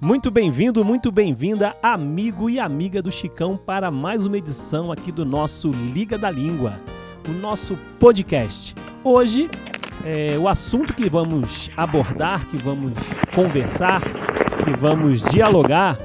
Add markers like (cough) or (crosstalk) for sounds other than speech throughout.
Muito bem-vindo, muito bem-vinda, amigo e amiga do Chicão, para mais uma edição aqui do nosso Liga da Língua, o nosso podcast. Hoje, é, o assunto que vamos abordar, que vamos conversar, que vamos dialogar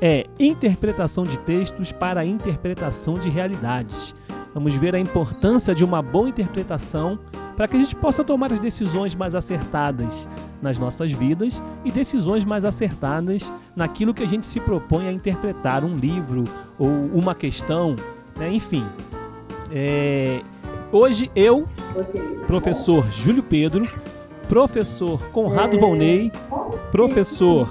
é interpretação de textos para interpretação de realidades. Vamos ver a importância de uma boa interpretação para que a gente possa tomar as decisões mais acertadas nas nossas vidas e decisões mais acertadas naquilo que a gente se propõe a interpretar, um livro ou uma questão, né? enfim. É... Hoje eu, professor Júlio Pedro, professor Conrado Volney, professor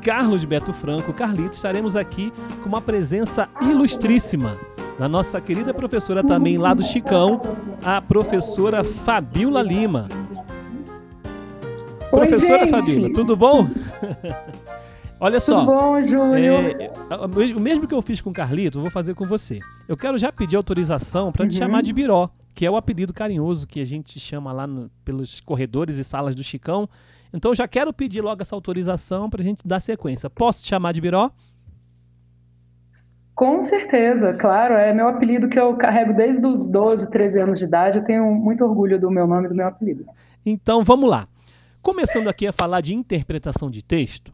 Carlos Beto Franco, Carlitos, estaremos aqui com uma presença ilustríssima da nossa querida professora também lá do Chicão, a professora Fabiola Lima. Oi, professora gente. Fabiola, tudo bom? (laughs) Olha só. Tudo bom, Júlio? É, o mesmo que eu fiz com o Carlito, eu vou fazer com você. Eu quero já pedir autorização para te Uhum. chamar de Biró, que é o apelido carinhoso que a gente chama lá no- pelos corredores e salas do Chicão. Então eu já quero pedir logo essa autorização para a gente dar sequência. Posso te chamar de Biró? Com certeza, claro. É meu apelido que eu carrego desde os 12, 13 anos de idade. Eu tenho muito orgulho do meu nome e do meu apelido. Então vamos lá. Começando aqui a falar de interpretação de texto,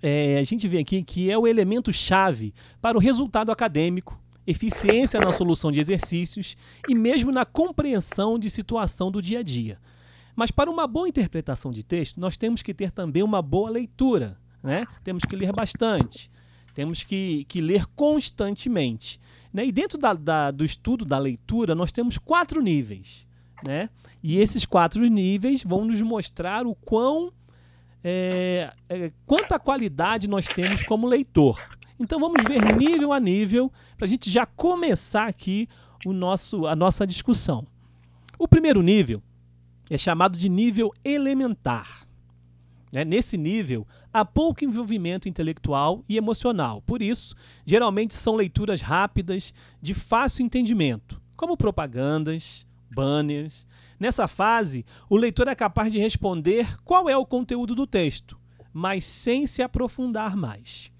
é, a gente vê aqui que é o elemento chave para o resultado acadêmico, eficiência na solução de exercícios e mesmo na compreensão de situação do dia a dia. Mas para uma boa interpretação de texto, nós temos que ter também uma boa leitura. Né? Temos que ler bastante, temos que, que ler constantemente. Né? E dentro da- da- do estudo da leitura, nós temos quatro níveis. Né? E esses quatro níveis vão nos mostrar o quão é, é, quanta qualidade nós temos como leitor. Então vamos ver nível a nível para a gente já começar aqui o nosso, a nossa discussão. O primeiro nível é chamado de nível elementar. né? Nesse nível, há pouco envolvimento intelectual e emocional. Por isso, geralmente são leituras rápidas, de fácil entendimento, como propagandas, banners. Nessa fase, o leitor é capaz de responder qual é o conteúdo do texto, mas sem se aprofundar mais.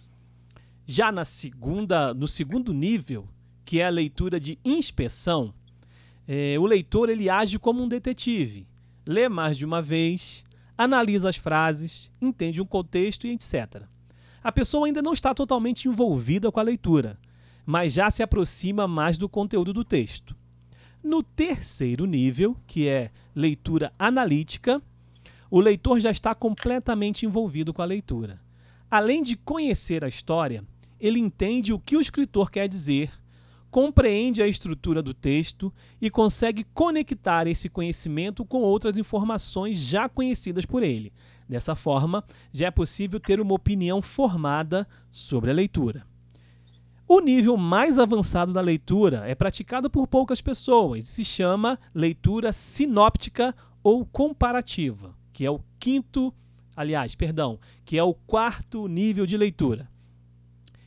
Já na segunda, no segundo nível, que é a leitura de inspeção, eh, o leitor ele age como um detetive, lê mais de uma vez, analisa as frases, entende o contexto e etc. A pessoa ainda não está totalmente envolvida com a leitura, mas já se aproxima mais do conteúdo do texto. No terceiro nível, que é leitura analítica, o leitor já está completamente envolvido com a leitura. Além de conhecer a história, ele entende o que o escritor quer dizer, compreende a estrutura do texto e consegue conectar esse conhecimento com outras informações já conhecidas por ele. Dessa forma, já é possível ter uma opinião formada sobre a leitura. O nível mais avançado da leitura é praticado por poucas pessoas e se chama leitura sinóptica ou comparativa, que é o quinto, aliás, perdão, que é o quarto nível de leitura.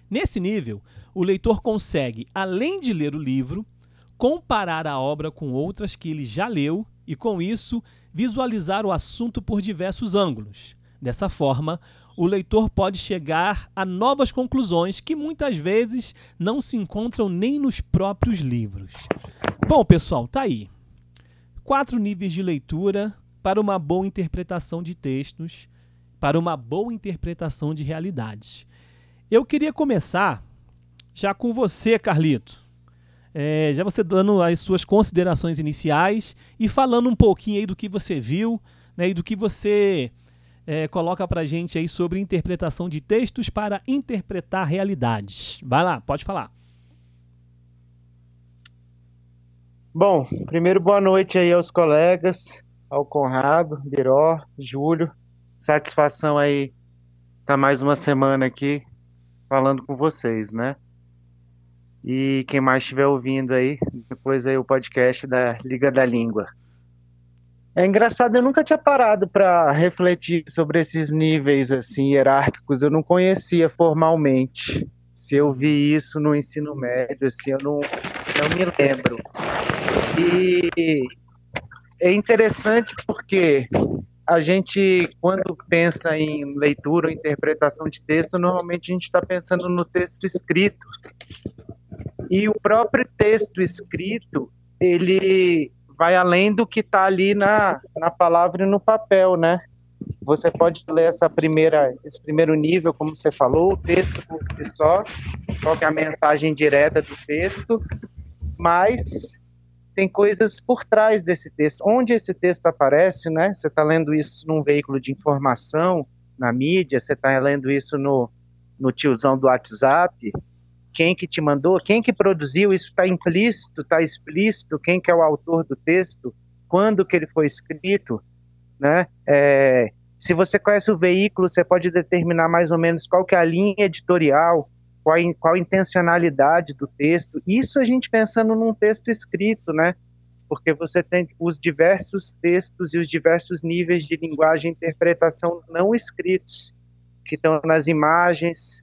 Nesse nível, o leitor consegue, além de ler o livro, comparar a obra com outras que ele já leu e, com isso, visualizar o assunto por diversos ângulos. Dessa forma, o leitor pode chegar a novas conclusões que muitas vezes não se encontram nem nos próprios livros. Bom, pessoal, tá aí. Quatro níveis de leitura para uma boa interpretação de textos, para uma boa interpretação de realidades. Eu queria começar já com você, Carlito. É, já você dando as suas considerações iniciais e falando um pouquinho aí do que você viu né, e do que você é, coloca pra gente aí sobre interpretação de textos para interpretar realidades. Vai lá, pode falar. Bom, primeiro boa noite aí aos colegas, ao Conrado, Biró, Júlio. Satisfação aí estar mais uma semana aqui falando com vocês, né? E quem mais estiver ouvindo aí, depois aí o podcast da Liga da Língua. É engraçado, eu nunca tinha parado para refletir sobre esses níveis assim hierárquicos, eu não conhecia formalmente. Se eu vi isso no ensino médio, assim, eu não, não me lembro. E é interessante porque a gente, quando pensa em leitura ou interpretação de texto, normalmente a gente está pensando no texto escrito. E o próprio texto escrito, ele vai além do que está ali na, na palavra e no papel, né? Você pode ler essa primeira, esse primeiro nível, como você falou, o texto por si só, qual é a mensagem direta do texto, mas tem coisas por trás desse texto. Onde esse texto aparece, né? Você está lendo isso num veículo de informação, na mídia, você está lendo isso no, no tiozão do WhatsApp. Quem que te mandou? Quem que produziu? Isso está implícito, está explícito? Quem que é o autor do texto? Quando que ele foi escrito? Né? É, se você conhece o veículo, você pode determinar mais ou menos qual que é a linha editorial, qual, qual a intencionalidade do texto. Isso a gente pensando num texto escrito, né? Porque você tem os diversos textos e os diversos níveis de linguagem e interpretação não escritos, que estão nas imagens,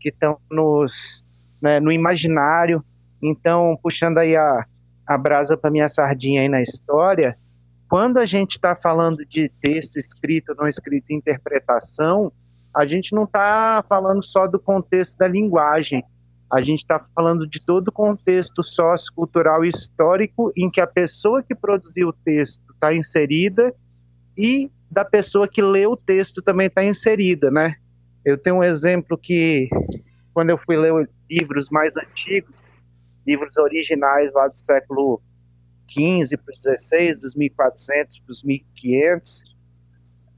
que estão nos, né, no imaginário. Então, puxando aí a, a brasa para minha sardinha aí na história, quando a gente está falando de texto escrito, não escrito, interpretação, a gente não está falando só do contexto da linguagem, a gente está falando de todo o contexto sociocultural e histórico em que a pessoa que produziu o texto está inserida e da pessoa que lê o texto também está inserida, né? Eu tenho um exemplo que, quando eu fui ler livros mais antigos, livros originais lá do século XV para XVI, dos 1400 para os 1500,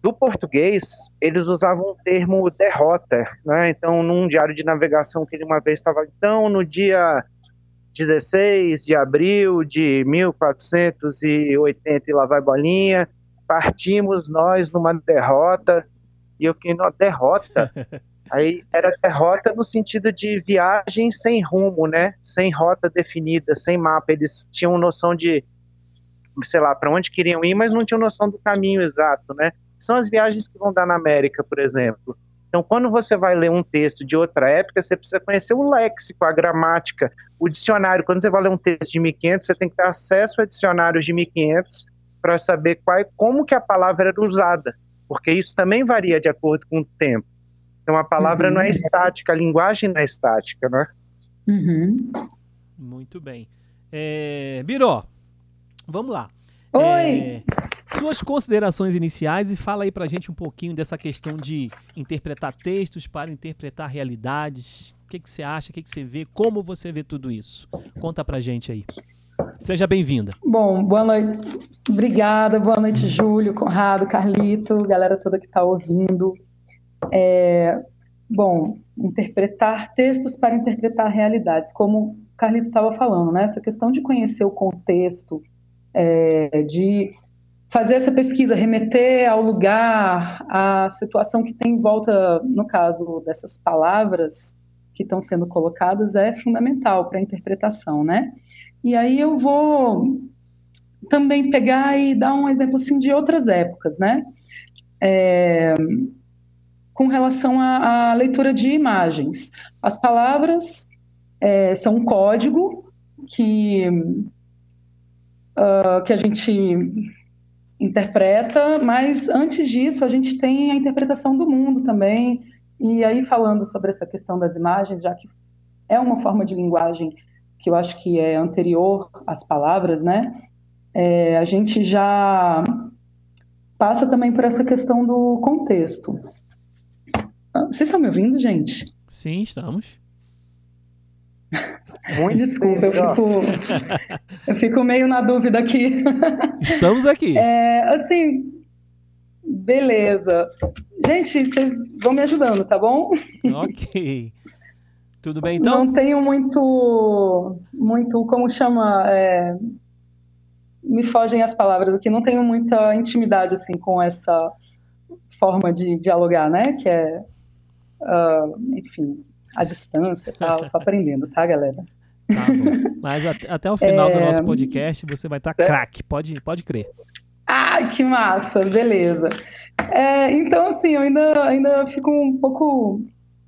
do português, eles usavam o termo derrota, né? Então, num diário de navegação que ele uma vez estava, então, no dia 16 de abril de 1480 e lá vai bolinha, partimos nós numa derrota, e eu fiquei, numa derrota? (laughs) Aí era derrota no sentido de viagem sem rumo, né? Sem rota definida, sem mapa. Eles tinham noção de, sei lá, para onde queriam ir, mas não tinham noção do caminho exato, né? são as viagens que vão dar na América, por exemplo. Então, quando você vai ler um texto de outra época, você precisa conhecer o léxico, a gramática, o dicionário. Quando você vai ler um texto de 1500, você tem que ter acesso a dicionários de 1500 para saber qual, como que a palavra era usada, porque isso também varia de acordo com o tempo. Então, a palavra uhum. não é estática, a linguagem não é estática, né? Uhum. Muito bem. É, Biró, vamos lá. Oi! É, suas considerações iniciais e fala aí pra gente um pouquinho dessa questão de interpretar textos para interpretar realidades. O que, que você acha, o que, que você vê, como você vê tudo isso? Conta pra gente aí. Seja bem-vinda. Bom, boa noite. Obrigada, boa noite, Júlio, Conrado, Carlito, galera toda que está ouvindo. É, bom, interpretar textos para interpretar realidades, como o Carlito estava falando, né? Essa questão de conhecer o contexto, é, de fazer essa pesquisa, remeter ao lugar, à situação que tem em volta, no caso dessas palavras que estão sendo colocadas, é fundamental para a interpretação, né? E aí eu vou também pegar e dar um exemplo assim de outras épocas, né? É, com relação à, à, leitura de imagens. As palavras é, são um código que, uh, que a gente interpreta, mas antes disso a gente tem a interpretação do mundo também. E aí falando sobre essa questão das imagens, já que é uma forma de linguagem que eu acho que é anterior às palavras, né? É, a gente já passa também por essa questão do contexto. Ah, vocês estão me ouvindo, gente? Sim, estamos. Muito Desculpa, eu fico, (laughs) eu fico meio na dúvida aqui. Estamos aqui. É, assim, beleza. Gente, vocês vão me ajudando, tá bom? Ok. Tudo bem, então? Não tenho muito, muito, como chama, é, me fogem as palavras aqui, não tenho muita intimidade, assim, com essa forma de dialogar, né, que é, uh, enfim, a distância e tal. Tô aprendendo, tá, galera? Tá bom. Mas até, até o final é... do nosso podcast você vai estar tá craque, pode, pode crer. Ah, que massa, beleza. É, então, assim, eu ainda, ainda fico um pouco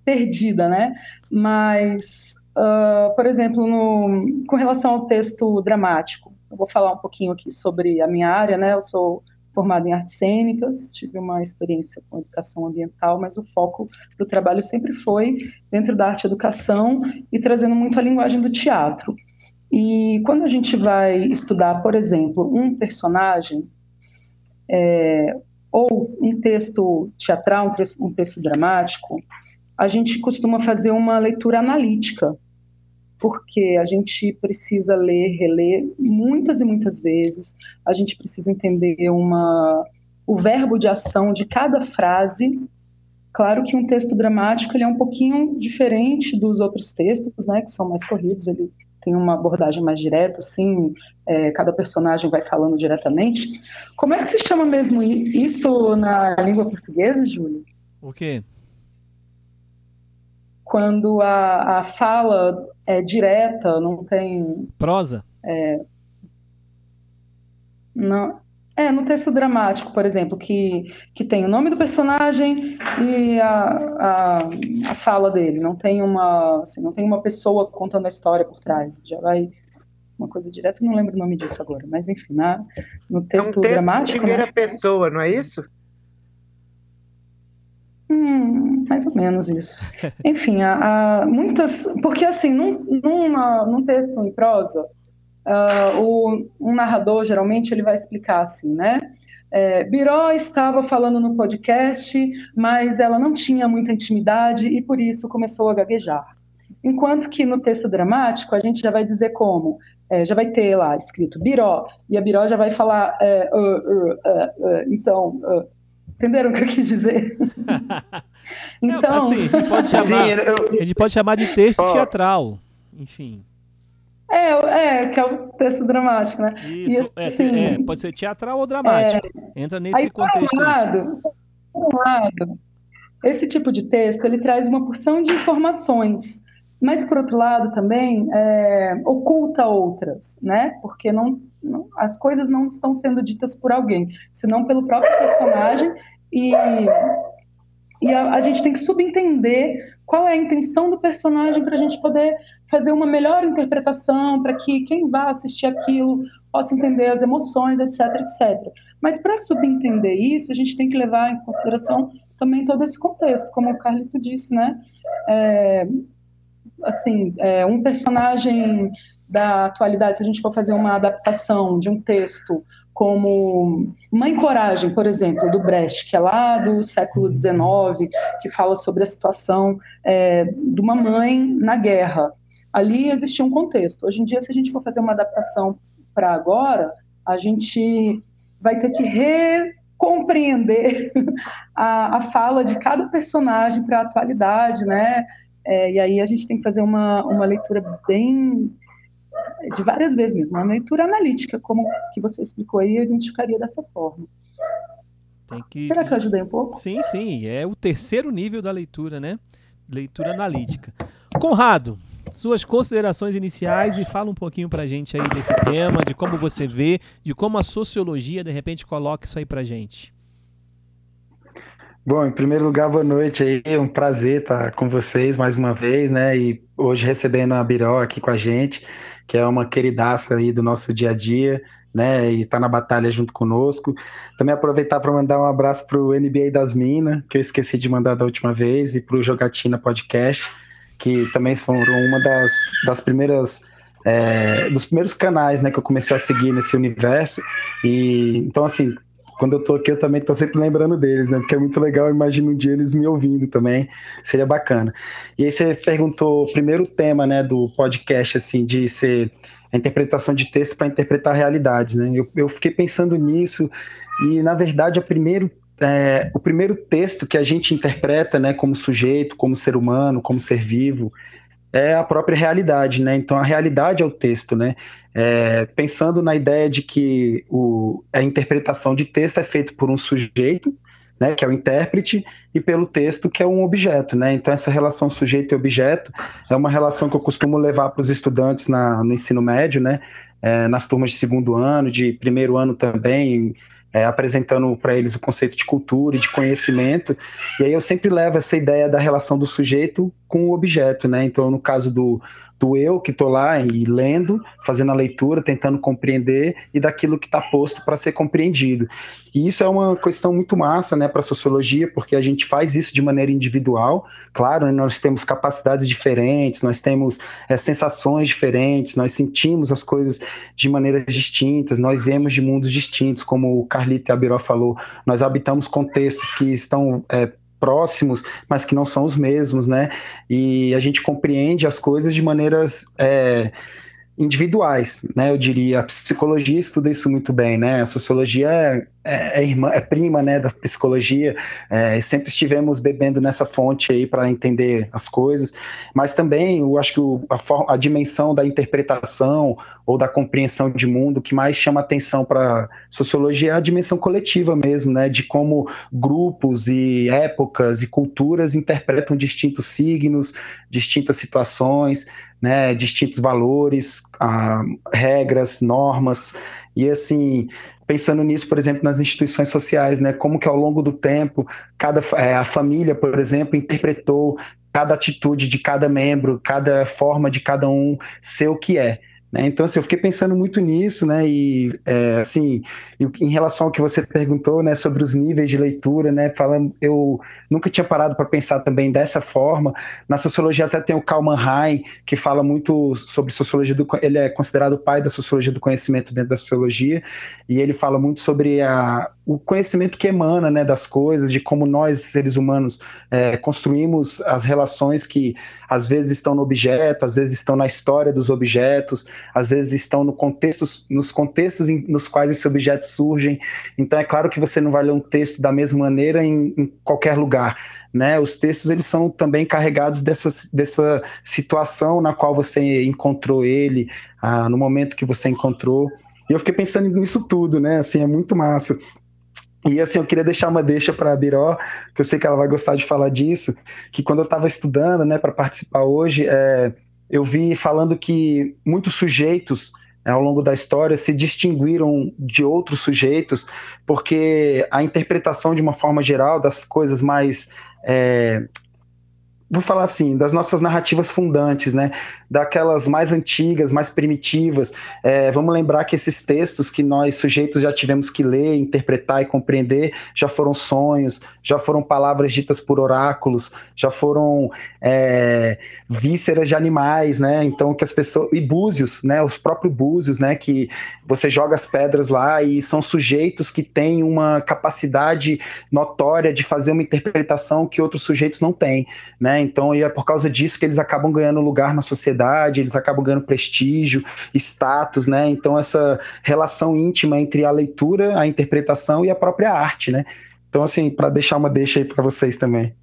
perdida, né? Mas, uh, por exemplo, no, com relação ao texto dramático, eu vou falar um pouquinho aqui sobre a minha área, né? Eu sou formada em artes cênicas, tive uma experiência com educação ambiental, mas o foco do trabalho sempre foi dentro da arte educação e trazendo muito a linguagem do teatro. E quando a gente vai estudar, por exemplo, um personagem, é, ou um texto teatral, um texto, um texto dramático, a gente costuma fazer uma leitura analítica, porque a gente precisa ler, reler muitas e muitas vezes, a gente precisa entender uma, o verbo de ação de cada frase. Claro que um texto dramático ele é um pouquinho diferente dos outros textos, né, que são mais corridos, ele tem uma abordagem mais direta, assim, é, cada personagem vai falando diretamente. Como é que se chama mesmo isso na língua portuguesa, Júlio? O quê? Quando a, a fala é direta, não tem. Prosa? É, não, é, no texto dramático, por exemplo, que, que tem o nome do personagem e a, a, a fala dele, não tem uma assim, não tem uma pessoa contando a história por trás, já vai uma coisa direta, não lembro o nome disso agora, mas enfim, na, no texto, é um texto dramático... de primeira né? pessoa, não é isso? Hum, mais ou menos isso. Enfim, há, muitas... Porque, assim, num, numa, num texto em prosa, uh, o, um narrador, geralmente, ele vai explicar assim, né? É, Biró estava falando no podcast, mas ela não tinha muita intimidade e por isso começou a gaguejar. Enquanto que no texto dramático a gente já vai dizer como, é, já vai ter lá escrito Biró, e a Biró já vai falar, é, uh, uh, uh, então, entenderam o que eu quis dizer? (laughs) então, assim, a gente pode chamar, a gente pode chamar de texto oh. teatral, enfim. É, é, que é o texto dramático, né? Isso, e, assim, é, é, pode ser teatral ou dramático. É, Entra nesse aí, contexto. Por um, lado, por um lado, esse tipo de texto ele traz uma porção de informações, mas por outro lado também é, oculta outras, né? Porque não, não, as coisas não estão sendo ditas por alguém, senão pelo próprio personagem e e a, a, gente tem que subentender qual é a intenção do personagem para a gente poder fazer uma melhor interpretação, para que quem vá assistir aquilo possa entender as emoções, etc, etc. Mas para subentender isso, a gente tem que levar em consideração também todo esse contexto, como o Carlito disse, né? É, assim, é, um personagem da atualidade, se a gente for fazer uma adaptação de um texto como Mãe Coragem, por exemplo, do Brecht, que é lá do século XIX, que fala sobre a situação é, de uma mãe na guerra. Ali existia um contexto. Hoje em dia, se a gente for fazer uma adaptação para agora, a gente vai ter que recompreender (laughs) a, a fala de cada personagem para a atualidade, né? É, e aí a gente tem que fazer uma, uma leitura bem de várias vezes mesmo, uma leitura analítica, como que você explicou aí, eu identificaria dessa forma. Que... Será que eu ajudei um pouco? Sim, sim, é o terceiro nível da leitura, né? Leitura analítica. Conrado, suas considerações iniciais e fala um pouquinho pra gente aí desse tema, de como você vê, de como a sociologia de repente coloca isso aí pra gente. Bom, em primeiro lugar, boa noite aí, é um prazer estar com vocês mais uma vez, né? E hoje recebendo a Biró aqui com a gente que é uma queridaça aí do nosso dia a dia, né? E tá na batalha junto conosco. Também aproveitar para mandar um abraço pro NBA das Minas, que eu esqueci de mandar da última vez, e pro Jogatina Podcast, que também foram uma das, das primeiras. É, dos primeiros canais né, que eu comecei a seguir nesse universo. E então, assim, quando eu tô aqui, eu também tô sempre lembrando deles, né? Porque é muito legal, imagino um dia eles me ouvindo também, seria bacana. E aí você perguntou o primeiro tema, né, do podcast, assim, de ser a interpretação de texto para interpretar realidades, né? Eu, eu fiquei pensando nisso e, na verdade, a primeiro, é, o primeiro texto que a gente interpreta, né, como sujeito, como ser humano, como ser vivo, é a própria realidade, né? Então a realidade é o texto, né? É, pensando na ideia de que o, a interpretação de texto é feita por um sujeito, né, que é o intérprete, e pelo texto, que é um objeto. Né? Então, essa relação sujeito e objeto é uma relação que eu costumo levar para os estudantes na, no ensino médio, né, é, nas turmas de segundo ano, de primeiro ano também, é, apresentando para eles o conceito de cultura e de conhecimento. E aí eu sempre levo essa ideia da relação do sujeito com o objeto, né? Então, no caso do, do eu que estou lá e lendo, fazendo a leitura, tentando compreender e daquilo que está posto para ser compreendido. E isso é uma questão muito massa, né, para a sociologia, porque a gente faz isso de maneira individual. Claro, nós temos capacidades diferentes, nós temos é, sensações diferentes, nós sentimos as coisas de maneiras distintas, nós vemos de mundos distintos, como o Carlito Abiró falou, nós habitamos contextos que estão é, próximos, mas que não são os mesmos, né? E a gente compreende as coisas de maneiras é, individuais, né? Eu diria. A psicologia estuda isso muito bem, né? A sociologia é é, irmã, é prima né, da psicologia, é, sempre estivemos bebendo nessa fonte aí para entender as coisas, mas também eu acho que o, a, a, dimensão da interpretação ou da compreensão de mundo que mais chama atenção para sociologia é a dimensão coletiva mesmo, né, de como grupos e épocas e culturas interpretam distintos signos, distintas situações, né, distintos valores, ah, regras, normas, e assim, pensando nisso, por exemplo, nas instituições sociais, né? Como que ao longo do tempo, cada é, a família, por exemplo, interpretou cada atitude de cada membro, cada forma de cada um ser o que é. Né? Então, assim, eu fiquei pensando muito nisso, né? E, é, assim, em relação ao que você perguntou, né, sobre os níveis de leitura, né? Falando, eu nunca tinha parado para pensar também dessa forma. Na sociologia até tem o Karl Mannheim, que fala muito sobre sociologia do, ele é considerado o pai da sociologia do conhecimento dentro da sociologia, e ele fala muito sobre a, o conhecimento que emana, né, das coisas, de como nós seres humanos é, construímos as relações que às vezes estão no objeto, às vezes estão na história dos objetos, às vezes estão no contextos, nos contextos em, nos quais esses objetos surgem. Então é claro que você não vai ler um texto da mesma maneira em, em qualquer lugar. Né, os textos eles são também carregados dessa, dessa situação na qual você encontrou ele, ah, no momento que você encontrou. E eu fiquei pensando nisso tudo, né? Assim, é muito massa. E assim, eu queria deixar uma deixa para a Biró, que eu sei que ela vai gostar de falar disso, que quando eu estava estudando, né, para participar hoje, é, eu vi falando que muitos sujeitos né, ao longo da história se distinguiram de outros sujeitos porque a interpretação de uma forma geral das coisas mais é, vou falar assim, das nossas narrativas fundantes, né? Daquelas mais antigas, mais primitivas. É, vamos lembrar que esses textos que nós, sujeitos, já tivemos que ler, interpretar e compreender, já foram sonhos, já foram palavras ditas por oráculos, já foram é, vísceras de animais, né? Então, que as pessoas. E búzios, né? Os próprios búzios, né? Que você joga as pedras lá e são sujeitos que têm uma capacidade notória de fazer uma interpretação que outros sujeitos não têm, né? Então, é por causa disso que eles acabam ganhando lugar na sociedade, eles acabam ganhando prestígio, status, né? Então, essa relação íntima entre a leitura, a interpretação e a própria arte, né? Então, assim, para deixar uma deixa aí para vocês também.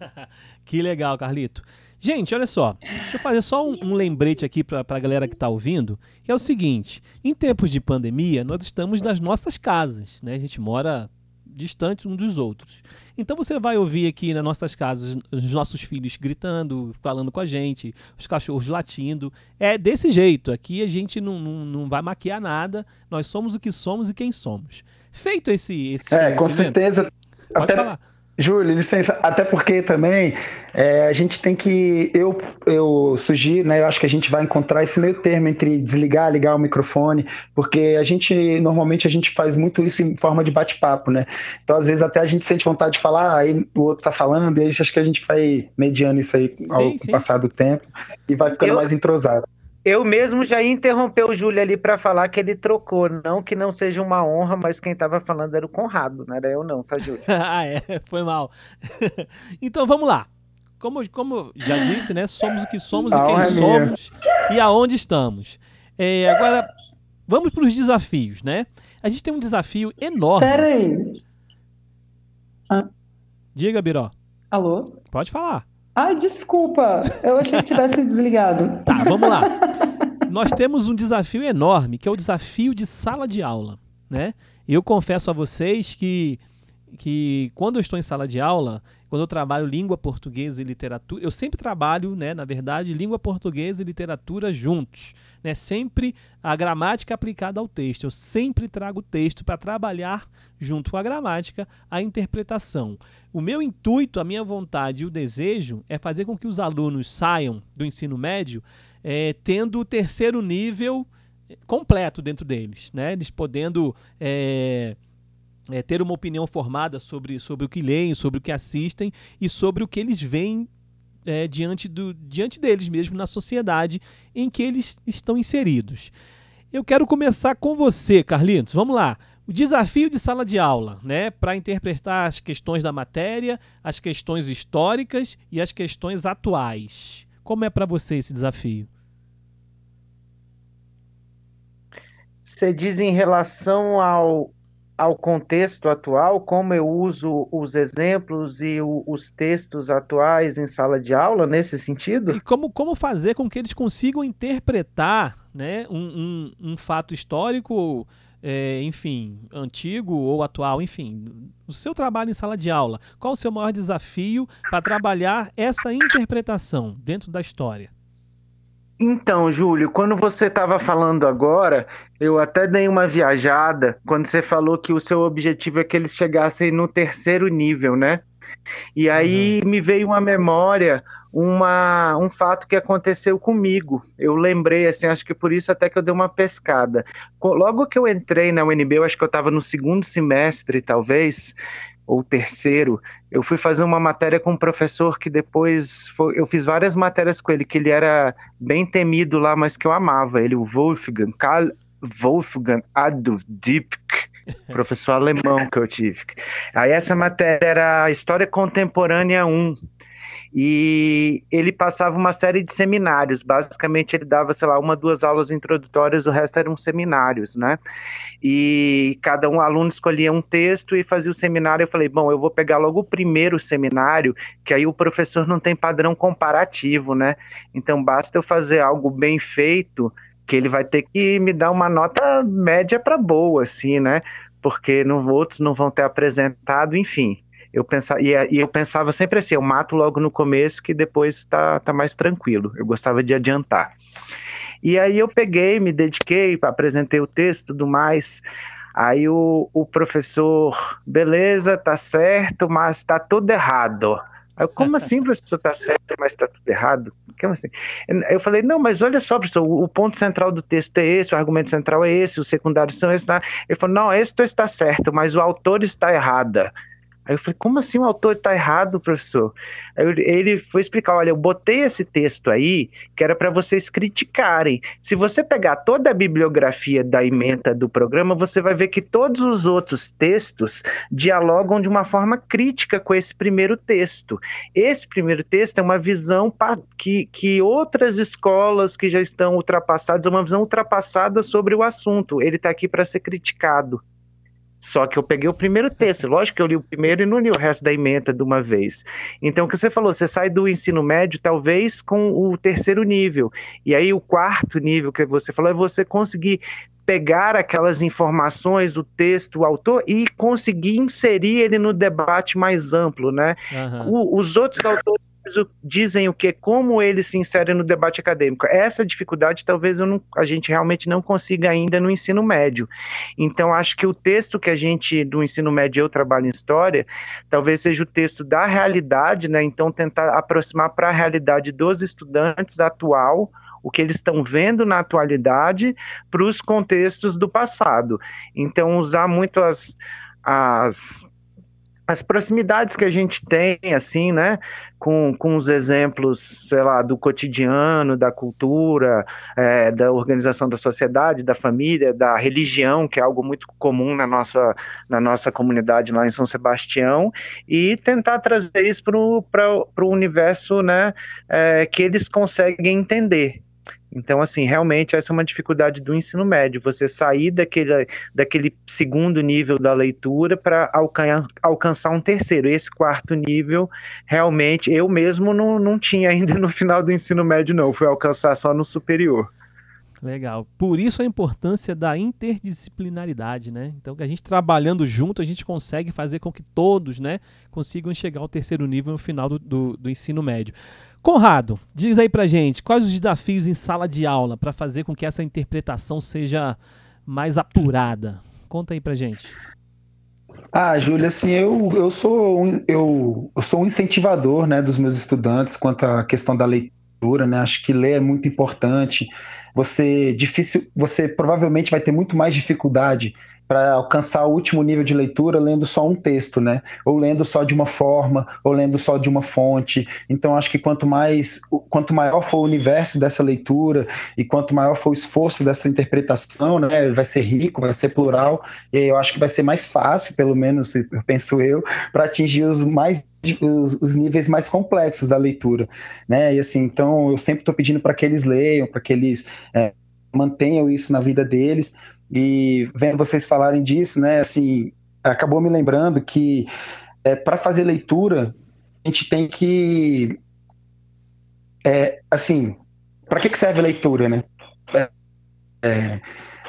(laughs) que legal, Carlito. Gente, olha só, deixa eu fazer só um, um lembrete aqui para a galera que está ouvindo, que é o seguinte: em tempos de pandemia, nós estamos nas nossas casas, né? A gente mora distante um dos outros. Então você vai ouvir aqui nas nossas casas os nossos filhos gritando, falando com a gente, os cachorros latindo. É desse jeito. Aqui a gente não, não, não vai maquiar nada. Nós somos o que somos e quem somos. Feito esse. esse é, com certeza. Pode até, falar. Júlio, licença, até porque também é, a gente tem que. Eu, eu sugiro, né? Eu acho que a gente vai encontrar esse meio termo entre desligar, ligar o microfone, porque a gente, normalmente, a gente faz muito isso em forma de bate-papo, né? Então, às vezes, até a gente sente vontade de falar, aí o outro tá falando, e aí acho que a gente vai mediando isso aí ao sim, sim. passar do tempo e vai ficando eu... mais entrosado. Eu mesmo já interrompeu o Júlio ali para falar que ele trocou. Não que não seja uma honra, mas quem tava falando era o Conrado, não era eu não, tá, Júlio? (laughs) ah, é, foi mal. (laughs) então vamos lá. Como, como já disse, né? Somos o que somos e quem é somos e aonde estamos. É, agora, vamos para os desafios, né? A gente tem um desafio enorme. Pera aí. Ah. Diga, Biró. Alô? Pode falar. Ai, desculpa. Eu achei que tivesse desligado. (laughs) Tá, vamos lá. Nós temos um desafio enorme, que é o desafio de sala de aula, né? Eu confesso a vocês que que quando eu estou em sala de aula, quando eu trabalho língua portuguesa e literatura, eu sempre trabalho, né, na verdade, língua portuguesa e literatura juntos, né? Sempre a gramática aplicada ao texto. Eu sempre trago o texto para trabalhar junto com a gramática a interpretação. O meu intuito, a minha vontade e o desejo é fazer com que os alunos saiam do ensino médio é, tendo o terceiro nível completo dentro deles, né? Eles podendo é, é, ter uma opinião formada sobre, sobre o que leem, sobre o que assistem e sobre o que eles veem é, diante, do, diante deles mesmo na sociedade em que eles estão inseridos. Eu quero começar com você, Carlitos. Vamos lá. O desafio de sala de aula, né, para interpretar as questões da matéria, as questões históricas e as questões atuais. Como é para você esse desafio? Você diz em relação ao, ao contexto atual, como eu uso os exemplos e o, os textos atuais em sala de aula, nesse sentido? E como, como fazer com que eles consigam interpretar né, um, um, um fato histórico, é, enfim, antigo ou atual, enfim, o seu trabalho em sala de aula. Qual o seu maior desafio para trabalhar essa interpretação dentro da história? Então, Júlio, quando você estava falando agora, eu até dei uma viajada quando você falou que o seu objetivo é que eles chegassem no terceiro nível, né? E aí uhum. me veio uma memória, uma, um fato que aconteceu comigo. Eu lembrei, assim, acho que por isso até que eu dei uma pescada. Logo que eu entrei na UNB, eu acho que eu estava no segundo semestre, talvez, ou terceiro, eu fui fazer uma matéria com um professor que depois foi, eu fiz várias matérias com ele, que ele era bem temido lá, mas que eu amava. Ele, o Wolfgang, Karl Wolfgang Adolf Diepk, (laughs) professor alemão que eu tive. Aí essa matéria era História Contemporânea 1. E ele passava uma série de seminários. Basicamente, ele dava, sei lá, uma, duas aulas introdutórias, o resto eram seminários, né? E cada um aluno escolhia um texto e fazia o seminário. Eu falei, bom, eu vou pegar logo o primeiro seminário, que aí o professor não tem padrão comparativo, né? Então basta eu fazer algo bem feito, que ele vai ter que me dar uma nota média para boa, assim, né? Porque no, outros não vão ter apresentado, enfim eu pensava, e, e, eu pensava sempre assim, eu mato logo no começo que depois tá, tá mais tranquilo. Eu gostava de adiantar. E aí eu peguei, me dediquei, apresentei o texto e tudo mais. Aí o, o professor, beleza, tá certo, mas tá tudo errado. Eu, como assim, (laughs) professor, tá certo, mas tá tudo errado? Como assim? Eu falei, não, mas olha só, professor, o ponto central do texto é esse, o argumento central é esse, os secundários são esses. Tá? Ele falou, não, esse texto está certo, mas o autor está errada. Aí eu falei, como assim o autor está errado, professor? Aí ele foi explicar, olha, eu botei esse texto aí que era para vocês criticarem. Se você pegar toda a bibliografia da emenda do programa, você vai ver que todos os outros textos dialogam de uma forma crítica com esse primeiro texto. Esse primeiro texto é uma visão que, que outras escolas que já estão ultrapassadas, é uma visão ultrapassada sobre o assunto. Ele está aqui para ser criticado. Só que eu peguei o primeiro texto, lógico que eu li o primeiro e não li o resto da emenda de uma vez. Então, o que você falou, você sai do ensino médio, talvez com o terceiro nível. E aí, o quarto nível que você falou é você conseguir pegar aquelas informações, o texto, o autor e conseguir inserir ele no debate mais amplo, né? Uhum. O, os outros autores dizem o que, como eles se inserem no debate acadêmico. Essa dificuldade talvez não, a gente realmente não consiga ainda no ensino médio. Então, acho que o texto que a gente, do ensino médio, eu trabalho em história, talvez seja o texto da realidade, né? Então, tentar aproximar para a realidade dos estudantes atual o que eles estão vendo na atualidade para os contextos do passado. Então, usar muito as, as as proximidades que a gente tem, assim, né, com, com os exemplos, sei lá, do cotidiano, da cultura, é, da organização da sociedade, da família, da religião, que é algo muito comum na nossa, na nossa comunidade lá em São Sebastião, e tentar trazer isso para o universo, né, é, que eles conseguem entender. Então, assim, realmente essa é uma dificuldade do ensino médio, você sair daquele, daquele segundo nível da leitura para alcan alcançar um terceiro. Esse quarto nível, realmente, eu mesmo não, não tinha (laughs) ainda no final do ensino médio, não, fui alcançar só no superior. Legal. Por isso a importância da interdisciplinaridade, né? Então, a gente trabalhando junto, a gente consegue fazer com que todos, né, consigam chegar ao terceiro nível no final do, do, do ensino médio. Conrado, diz aí pra gente, quais os desafios em sala de aula para fazer com que essa interpretação seja mais apurada? Conta aí pra gente. Ah, Júlia, assim, eu, eu, sou um, eu, eu sou um incentivador né, dos meus estudantes quanto à questão da leitura né? Acho que ler é muito importante. Você difícil, você provavelmente vai ter muito mais dificuldade para alcançar o último nível de leitura lendo só um texto, né? Ou lendo só de uma forma, ou lendo só de uma fonte. Então acho que quanto mais, quanto maior for o universo dessa leitura e quanto maior for o esforço dessa interpretação, né? Vai ser rico, vai ser plural. E eu acho que vai ser mais fácil, pelo menos penso eu, para atingir os mais os, os, níveis mais complexos da leitura, né? E assim, então eu sempre estou pedindo para que eles leiam, para que eles é, mantenham isso na vida deles, e vendo vocês falarem disso, né, assim, acabou me lembrando que é, para fazer leitura, a gente tem que. É, assim, para que, que serve a leitura, né? É, é,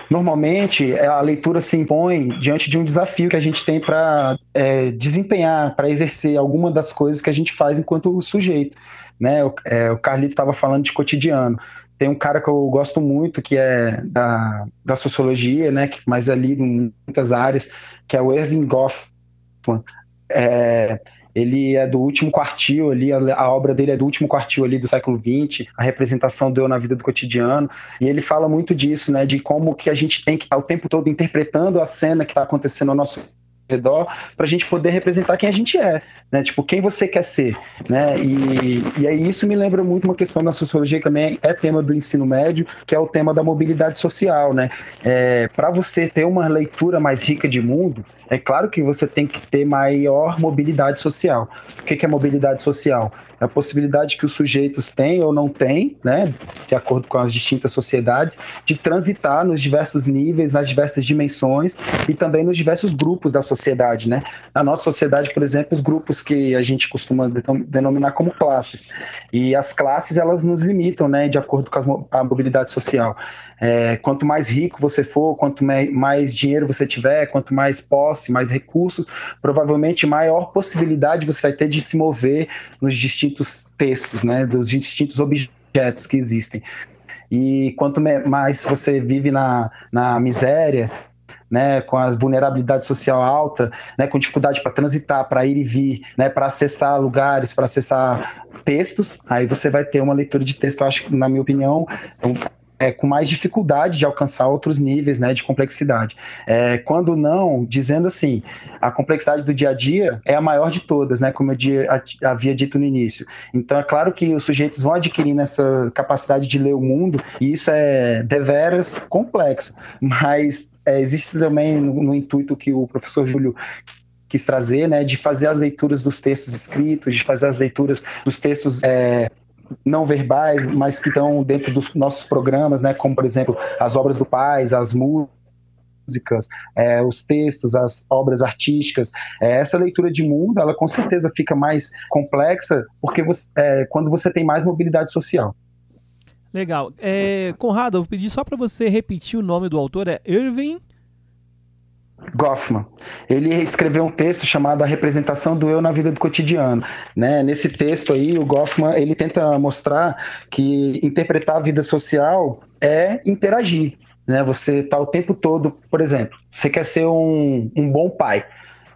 normalmente, a leitura se impõe diante de um desafio que a gente tem para é, desempenhar, para exercer alguma das coisas que a gente faz enquanto sujeito. Né? O, é, o Carlito estava falando de cotidiano. Tem um cara que eu gosto muito, que é da, da sociologia, né, que, mas é lido em muitas áreas, que é o Irving Goffman. É, ele é do último quartil ali, a, a, obra dele é do último quartil ali do século XX, a representação deu na vida do cotidiano, e ele fala muito disso, né, de como que a gente tem que estar o tempo todo interpretando a cena que está acontecendo ao nosso redor para a gente poder representar quem a gente é, né? Tipo, quem você quer ser, né? E, e aí isso me lembra muito uma questão da sociologia que também é tema do ensino médio, que é o tema da mobilidade social, né? É, para você ter uma leitura mais rica de mundo, é claro que você tem que ter maior mobilidade social. O que é mobilidade social? É a possibilidade que os sujeitos têm ou não têm, né, de acordo com as distintas sociedades, de transitar nos diversos níveis, nas diversas dimensões e também nos diversos grupos da sociedade, né? Na nossa sociedade, por exemplo, os grupos que a gente costuma denominar como classes. E as classes, elas nos limitam, né, de acordo com a mobilidade social. É, quanto mais rico você for, quanto mais dinheiro você tiver, quanto mais posse, mais recursos, provavelmente maior possibilidade você vai ter de se mover nos distintos textos, né, dos distintos objetos que existem. E quanto mais você vive na, na miséria, né, com a vulnerabilidade social alta, né, com dificuldade para transitar, para ir e vir, né, para acessar lugares, para acessar textos, aí você vai ter uma leitura de texto, acho, na minha opinião, é, com mais dificuldade de alcançar outros níveis né, de complexidade. É, quando não, dizendo assim, a complexidade do dia a dia é a maior de todas, né, como eu havia dito no início. Então, é claro que os sujeitos vão adquirindo essa capacidade de ler o mundo, e isso é deveras complexo, mas é, existe também no, no intuito que o professor Júlio quis trazer, né, de fazer as leituras dos textos escritos, de fazer as leituras dos textos é, não verbais, mas que estão dentro dos nossos programas, né, como por exemplo as obras do Paz, as músicas, é, os textos, as obras artísticas. É, essa leitura de mundo, ela com certeza fica mais complexa porque você, é, quando você tem mais mobilidade social. Legal. É, Conrado, eu vou pedir só para você repetir o nome do autor, é Irving Goffman. Ele escreveu um texto chamado A Representação do Eu na Vida do Cotidiano. Né? Nesse texto aí, o Goffman ele tenta mostrar que interpretar a vida social é interagir. Né? Você está o tempo todo, por exemplo, você quer ser um, um bom pai.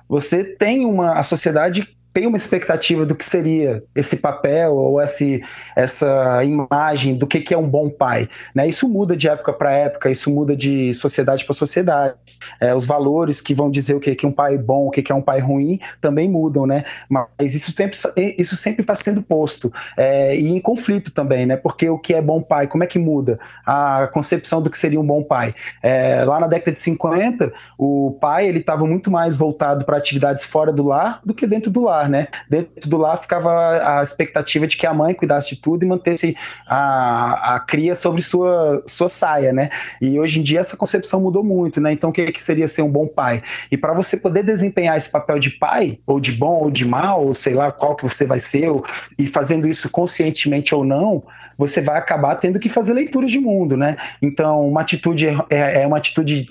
Você tem uma. A sociedade tem uma expectativa do que seria esse papel ou esse, essa imagem do que, que é um bom pai. Né? Isso muda de época para época, isso muda de sociedade para sociedade. É, os valores que vão dizer o que, que é um pai bom, o que, que é um pai ruim, também mudam, né? Mas isso sempre isso sempre está sendo posto é, e em conflito também, né? Porque o que é bom pai, como é que muda a concepção do que seria um bom pai? É, lá na década de 50, o pai ele estava muito mais voltado para atividades fora do lar do que dentro do lar lar, né? Dentro do lar ficava a expectativa de que a mãe cuidasse de tudo e mantesse a, a cria sobre sua, sua saia, né? E hoje em dia essa concepção mudou muito, né? Então o que, que seria ser um bom pai? E para você poder desempenhar esse papel de pai, ou de bom ou de mal, ou sei lá qual que você vai ser, ou, e fazendo isso conscientemente ou não, você vai acabar tendo que fazer leituras de mundo, né? Então, uma atitude é, é uma atitude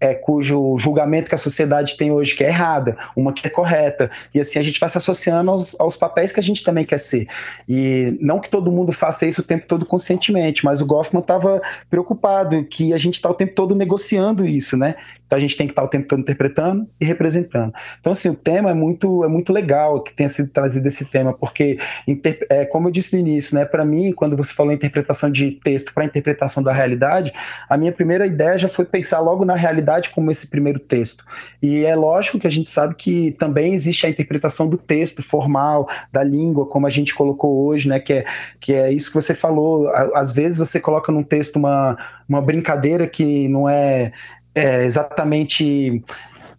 é, cujo julgamento que a sociedade tem hoje que é errada, uma que é correta. E assim a gente vai se associando aos, aos papéis que a gente também quer ser. E não que todo mundo faça isso o tempo todo conscientemente, mas o Goffman estava preocupado que a gente está o tempo todo negociando isso, né? Então a gente tem que estar tá o tempo todo interpretando e representando. Então assim, o tema é muito é muito legal que tenha sido trazido esse tema, porque é, como eu disse no início, né, para mim, quando você falou interpretação de texto para interpretação da realidade, a minha primeira ideia já foi pensar logo na realidade como esse primeiro texto. E é lógico que a gente sabe que também existe a interpretação do texto formal, da língua, como a gente colocou hoje, né, que é, que é isso que você falou. Às vezes você coloca num texto uma, uma brincadeira que não é, é exatamente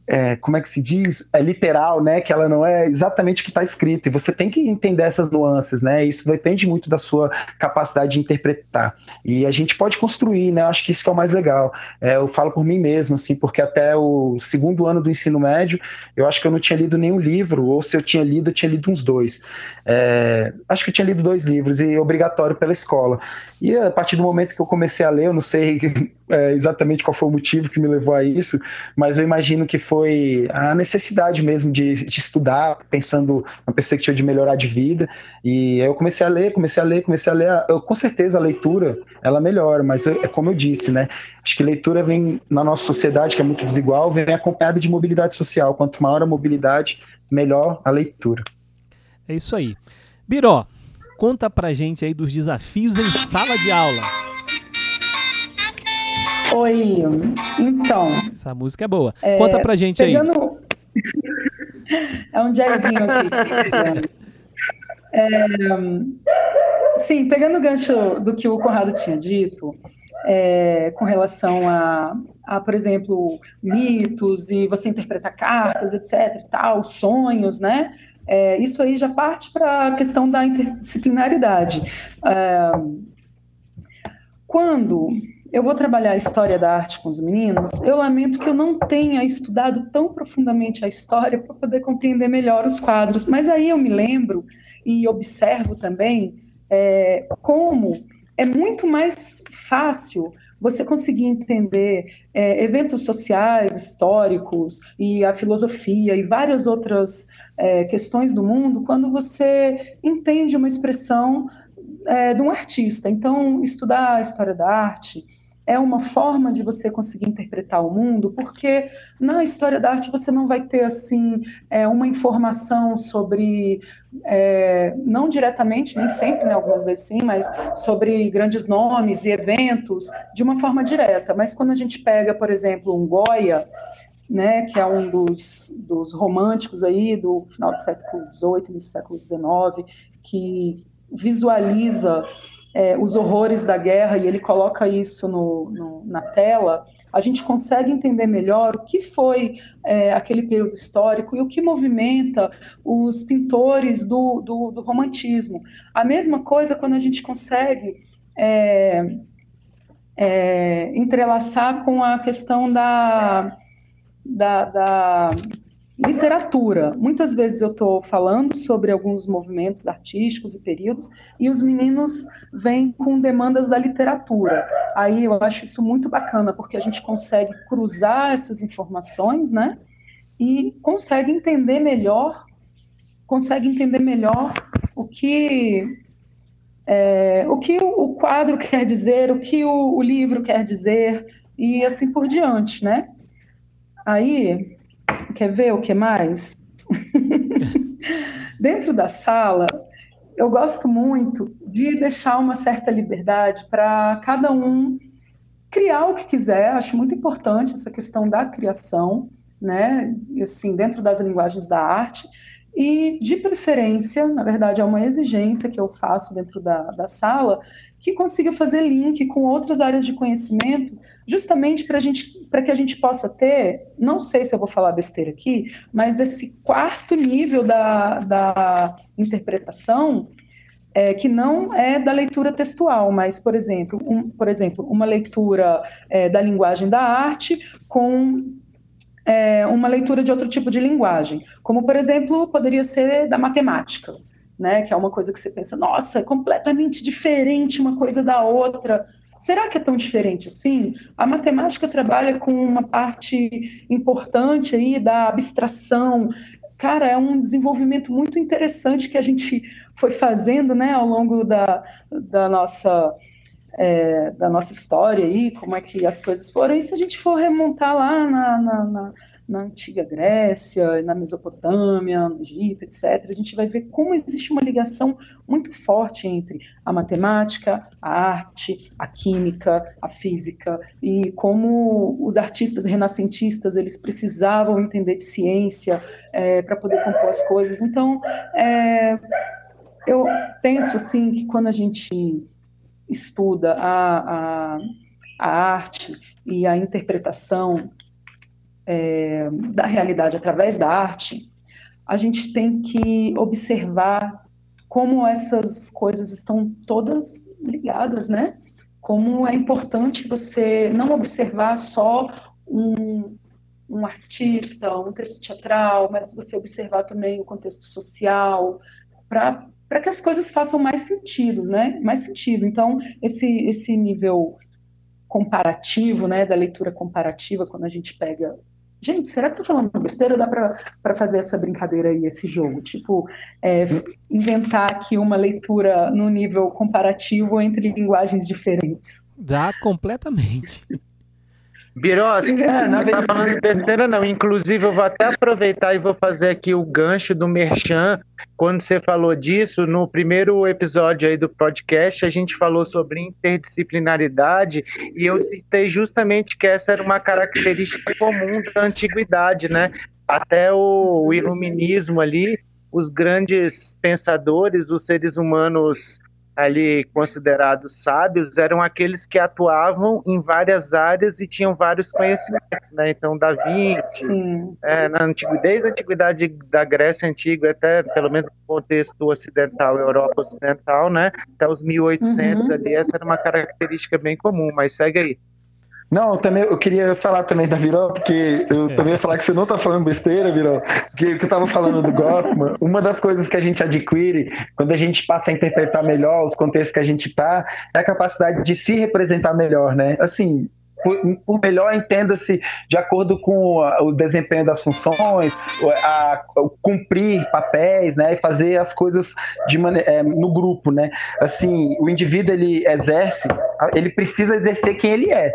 é, como é que se diz, é literal, né? Que ela não é exatamente o que está escrito. E você tem que entender essas nuances, né? Isso depende muito da sua capacidade de interpretar. E a gente pode construir, né? Acho que isso que é o mais legal. É, eu falo por mim mesmo, assim, porque até o segundo ano do ensino médio, eu acho que eu não tinha lido nenhum livro, ou se eu tinha lido, eu tinha lido uns dois. É, acho que eu tinha lido dois livros, e obrigatório pela escola. E a partir do momento que eu comecei a ler, eu não sei é, exatamente qual foi o motivo que me levou a isso, mas eu imagino que foi a necessidade mesmo de, de estudar, pensando na perspectiva de melhorar de vida. E eu comecei a ler, comecei a ler, comecei a ler. Eu, com certeza a leitura ela melhora, mas é como eu disse, né? Acho que leitura vem na nossa sociedade que é muito desigual, vem acompanhada de mobilidade social. Quanto maior a mobilidade, melhor a leitura. É isso aí. Biró, conta pra gente aí dos desafios em sala de aula. Oi, então. Essa música é boa. É, Conta pra gente pegando... aí. (laughs) é um jazzinho aqui. É, sim, pegando o gancho do que o Conrado tinha dito, é, com relação a, a, por exemplo, mitos e você interpretar cartas, etc. Tal, sonhos, né? É, isso aí já parte para a questão da interdisciplinaridade. É, quando eu vou trabalhar a história da arte com os meninos, eu lamento que eu não tenha estudado tão profundamente a história para poder compreender melhor os quadros, mas aí eu me lembro e observo também é, como é muito mais fácil você conseguir entender é, eventos sociais, históricos e a filosofia e várias outras é, questões do mundo quando você entende uma expressão é, de um artista. Então, estudar a história da arte é uma forma de você conseguir interpretar o mundo, porque na história da arte você não vai ter assim é, uma informação sobre, é, não diretamente, nem sempre, né, algumas vezes sim, mas sobre grandes nomes e eventos de uma forma direta. Mas quando a gente pega, por exemplo, um Goya, né, que é um dos, dos românticos aí do final do século XVIII, início do século XIX, que visualiza é, os horrores da guerra e ele coloca isso no, no, na tela, a gente consegue entender melhor o que foi é, aquele período histórico e o que movimenta os pintores do, do, do romantismo. A mesma coisa quando a gente consegue é, é entrelaçar com a questão da, da, da literatura. Muitas vezes eu estou falando sobre alguns movimentos artísticos e períodos e os meninos vêm com demandas da literatura. Aí eu acho isso muito bacana porque a gente consegue cruzar essas informações, né? E consegue entender melhor, consegue entender melhor o que é, o que o quadro quer dizer, o que o, o livro quer dizer e assim por diante, né? Aí Quer ver o que mais? (laughs) Dentro da sala, eu gosto muito de deixar uma certa liberdade para cada um criar o que quiser. Acho muito importante essa questão da criação, né? Assim, dentro das linguagens da arte. E, de preferência, na verdade, é uma exigência que eu faço dentro da, da sala, que consiga fazer link com outras áreas de conhecimento, justamente para que a gente possa ter, não sei se eu vou falar besteira aqui, mas esse quarto nível da, da interpretação, é, que não é da leitura textual, mas, por exemplo, um, por exemplo uma leitura é, da linguagem da arte com é, uma leitura de outro tipo de linguagem, como, por exemplo, poderia ser da matemática, né, que é uma coisa que você pensa, nossa, é completamente diferente uma coisa da outra. Será que é tão diferente assim? A matemática trabalha com uma parte importante aí da abstração. Cara, é um desenvolvimento muito interessante que a gente foi fazendo né, ao longo da, da nossa é, da nossa história aí, como é que as coisas foram. E se a gente for remontar lá na, na, na, na antiga Grécia, na Mesopotâmia, no Egito, etc., a gente vai ver como existe uma ligação muito forte entre a matemática, a arte, a química, a física, e como os artistas renascentistas eles precisavam entender de ciência é, para poder compor as coisas. Então, é, eu penso assim que quando a gente estuda a, a, a arte e a interpretação é, da realidade através da arte, a gente tem que observar como essas coisas estão todas ligadas, né? Como é importante você não observar só um, um artista, um texto teatral, mas você observar também o contexto social, para que as coisas façam mais sentido, né? Mais sentido. Então, esse, esse nível comparativo, né, da leitura comparativa, quando a gente pega. Gente, será que estou falando besteira? Dá para fazer essa brincadeira aí, esse jogo? Tipo, é, inventar aqui uma leitura no nível comparativo entre linguagens diferentes. Dá completamente. (laughs) Birós, é, não tá falando besteira não. Inclusive, eu vou até aproveitar e vou fazer aqui o gancho do Merchan. Quando você falou disso, no primeiro episódio aí do podcast, a gente falou sobre interdisciplinaridade e eu citei justamente que essa era uma característica comum da antiguidade, né? Até o, o iluminismo ali, os grandes pensadores, os seres humanos ali considerados sábios eram aqueles que atuavam em várias áreas e tinham vários conhecimentos, né? Então, Da Vinci, é, na antiguidade, desde a antiguidade da Grécia Antiga até, pelo menos no contexto ocidental, Europa Ocidental, né? Até os 1800 uhum. ali, essa era uma característica bem comum, mas segue aí. Não, também eu queria falar também da Viró, porque eu é. também ia falar que você não tá falando besteira, Viró, porque o que eu tava falando do Gotham, uma das coisas que a gente adquire quando a gente passa a interpretar melhor os contextos que a gente tá, é a capacidade de se representar melhor, né? Assim, por, melhor entenda-se de acordo com o desempenho das funções, a, a cumprir papéis, né, e fazer as coisas de é, no grupo, né. Assim, o indivíduo ele exerce, ele precisa exercer quem ele é.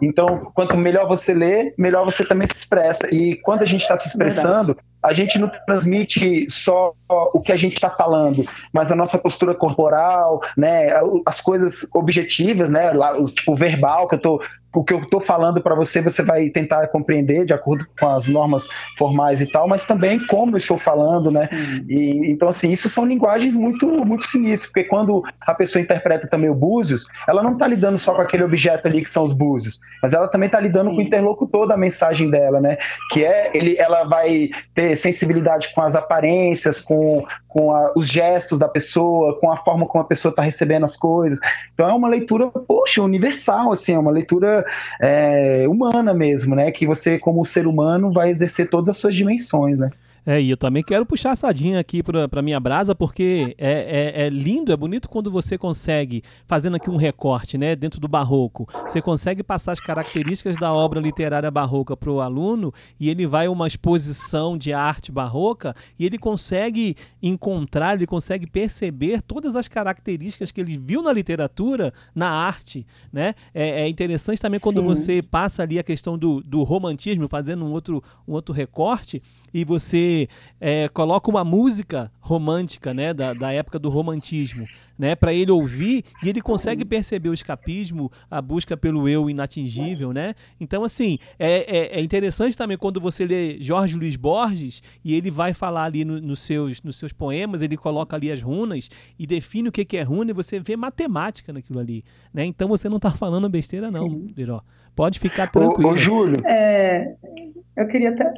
Então, quanto melhor você lê, melhor você também se expressa. E quando a gente está se expressando, Verdade. A gente não transmite só o que a gente está falando, mas a nossa postura corporal, né, as coisas objetivas, né, lá, tipo verbal que eu tô o que eu estou falando para você, você vai tentar compreender de acordo com as normas formais e tal, mas também como eu estou falando, né? E, então, assim, isso são linguagens muito, muito sinistras, porque quando a pessoa interpreta também o búzios, ela não está lidando só com aquele objeto ali que são os búzios, mas ela também está lidando Sim. com o interlocutor da mensagem dela, né? Que é, ele, ela vai ter sensibilidade com as aparências, com, com a, os gestos da pessoa, com a forma como a pessoa está recebendo as coisas. Então é uma leitura, poxa, universal, assim, é uma leitura é, humana mesmo, né? Que você, como ser humano, vai exercer todas as suas dimensões, né? É, e eu também quero puxar a sardinha aqui para minha brasa, porque é, é, é, lindo, é bonito quando você consegue, fazendo aqui um recorte, né, dentro do barroco, você consegue passar as características da obra literária barroca para o aluno e ele vai a uma exposição de arte barroca e ele consegue encontrar, ele consegue perceber todas as características que ele viu na literatura, na arte, né? É, é interessante também quando Sim. você passa ali a questão do, do romantismo, fazendo um outro, um outro recorte, e você é, coloca uma música romântica, né, da, da época do romantismo, né, para ele ouvir e ele consegue perceber o escapismo, a busca pelo eu inatingível, né? Então, assim, é, é, é interessante também quando você lê Jorge Luiz Borges e ele vai falar ali no, nos, seus, nos seus poemas, ele coloca ali as runas e define o que, que é runa e você vê matemática naquilo ali, né? Então você não está falando besteira não, Viró. Pode ficar tranquilo. Ô, ô Júlio. É, eu queria até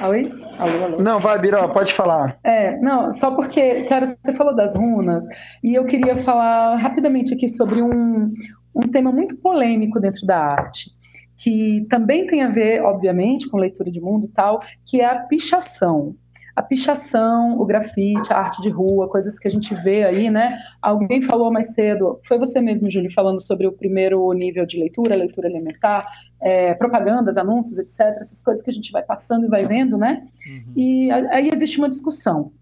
Oi? Alô, alô. Não, vai, Biró, pode falar. É, não, só porque, cara, você falou das runas, e eu queria falar rapidamente aqui sobre um, um tema muito polêmico dentro da arte, que também tem a ver, obviamente, com leitura de mundo e tal, que é a pichação. A pichação, o grafite, a arte de rua, coisas que a gente vê aí, né? Alguém falou mais cedo, foi você mesmo, Júlio, falando sobre o primeiro nível de leitura, leitura elementar, é, propagandas, anúncios, etc. Essas coisas que a gente vai passando e vai vendo, né? Uhum. E aí existe uma discussão.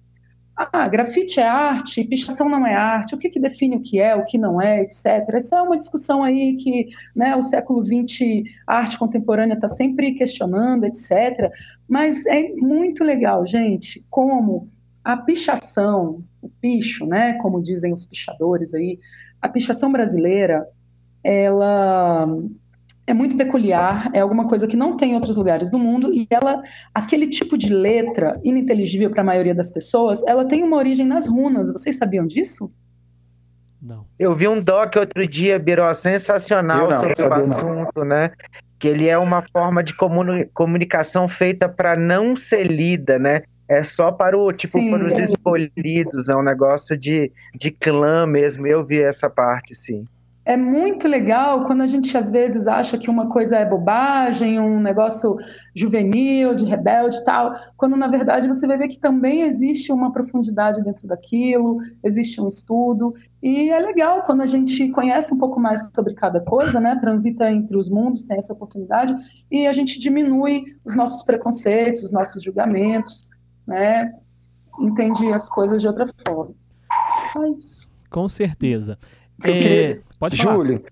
Ah, grafite é arte, pichação não é arte, o que, que define o que é, o que não é, etc. Essa é uma discussão aí que né, o século XX, a arte contemporânea está sempre questionando, etc. Mas é muito legal, gente, como a pichação, o picho, né, como dizem os pichadores aí, a pichação brasileira, ela é muito peculiar, é alguma coisa que não tem em outros lugares do mundo e ela, aquele tipo de letra ininteligível para a maioria das pessoas, ela tem uma origem nas runas. Vocês sabiam disso? Não. Eu vi um doc outro dia, Biró, sensacional não, sobre o assunto, não. né? Que ele é uma forma de comunicação feita para não ser lida, né? É só para o tipo sim, para os escolhidos, é um negócio de, de clã mesmo. Eu vi essa parte, sim é muito legal quando a gente às vezes acha que uma coisa é bobagem, um negócio juvenil, de rebelde e tal, quando na verdade você vai ver que também existe uma profundidade dentro daquilo, existe um estudo, e é legal quando a gente conhece um pouco mais sobre cada coisa, né, transita entre os mundos, tem essa oportunidade, e a gente diminui os nossos preconceitos, os nossos julgamentos, né, entende as coisas de outra forma. Só isso. Com certeza. Eu queria, Pode falar. Júlio,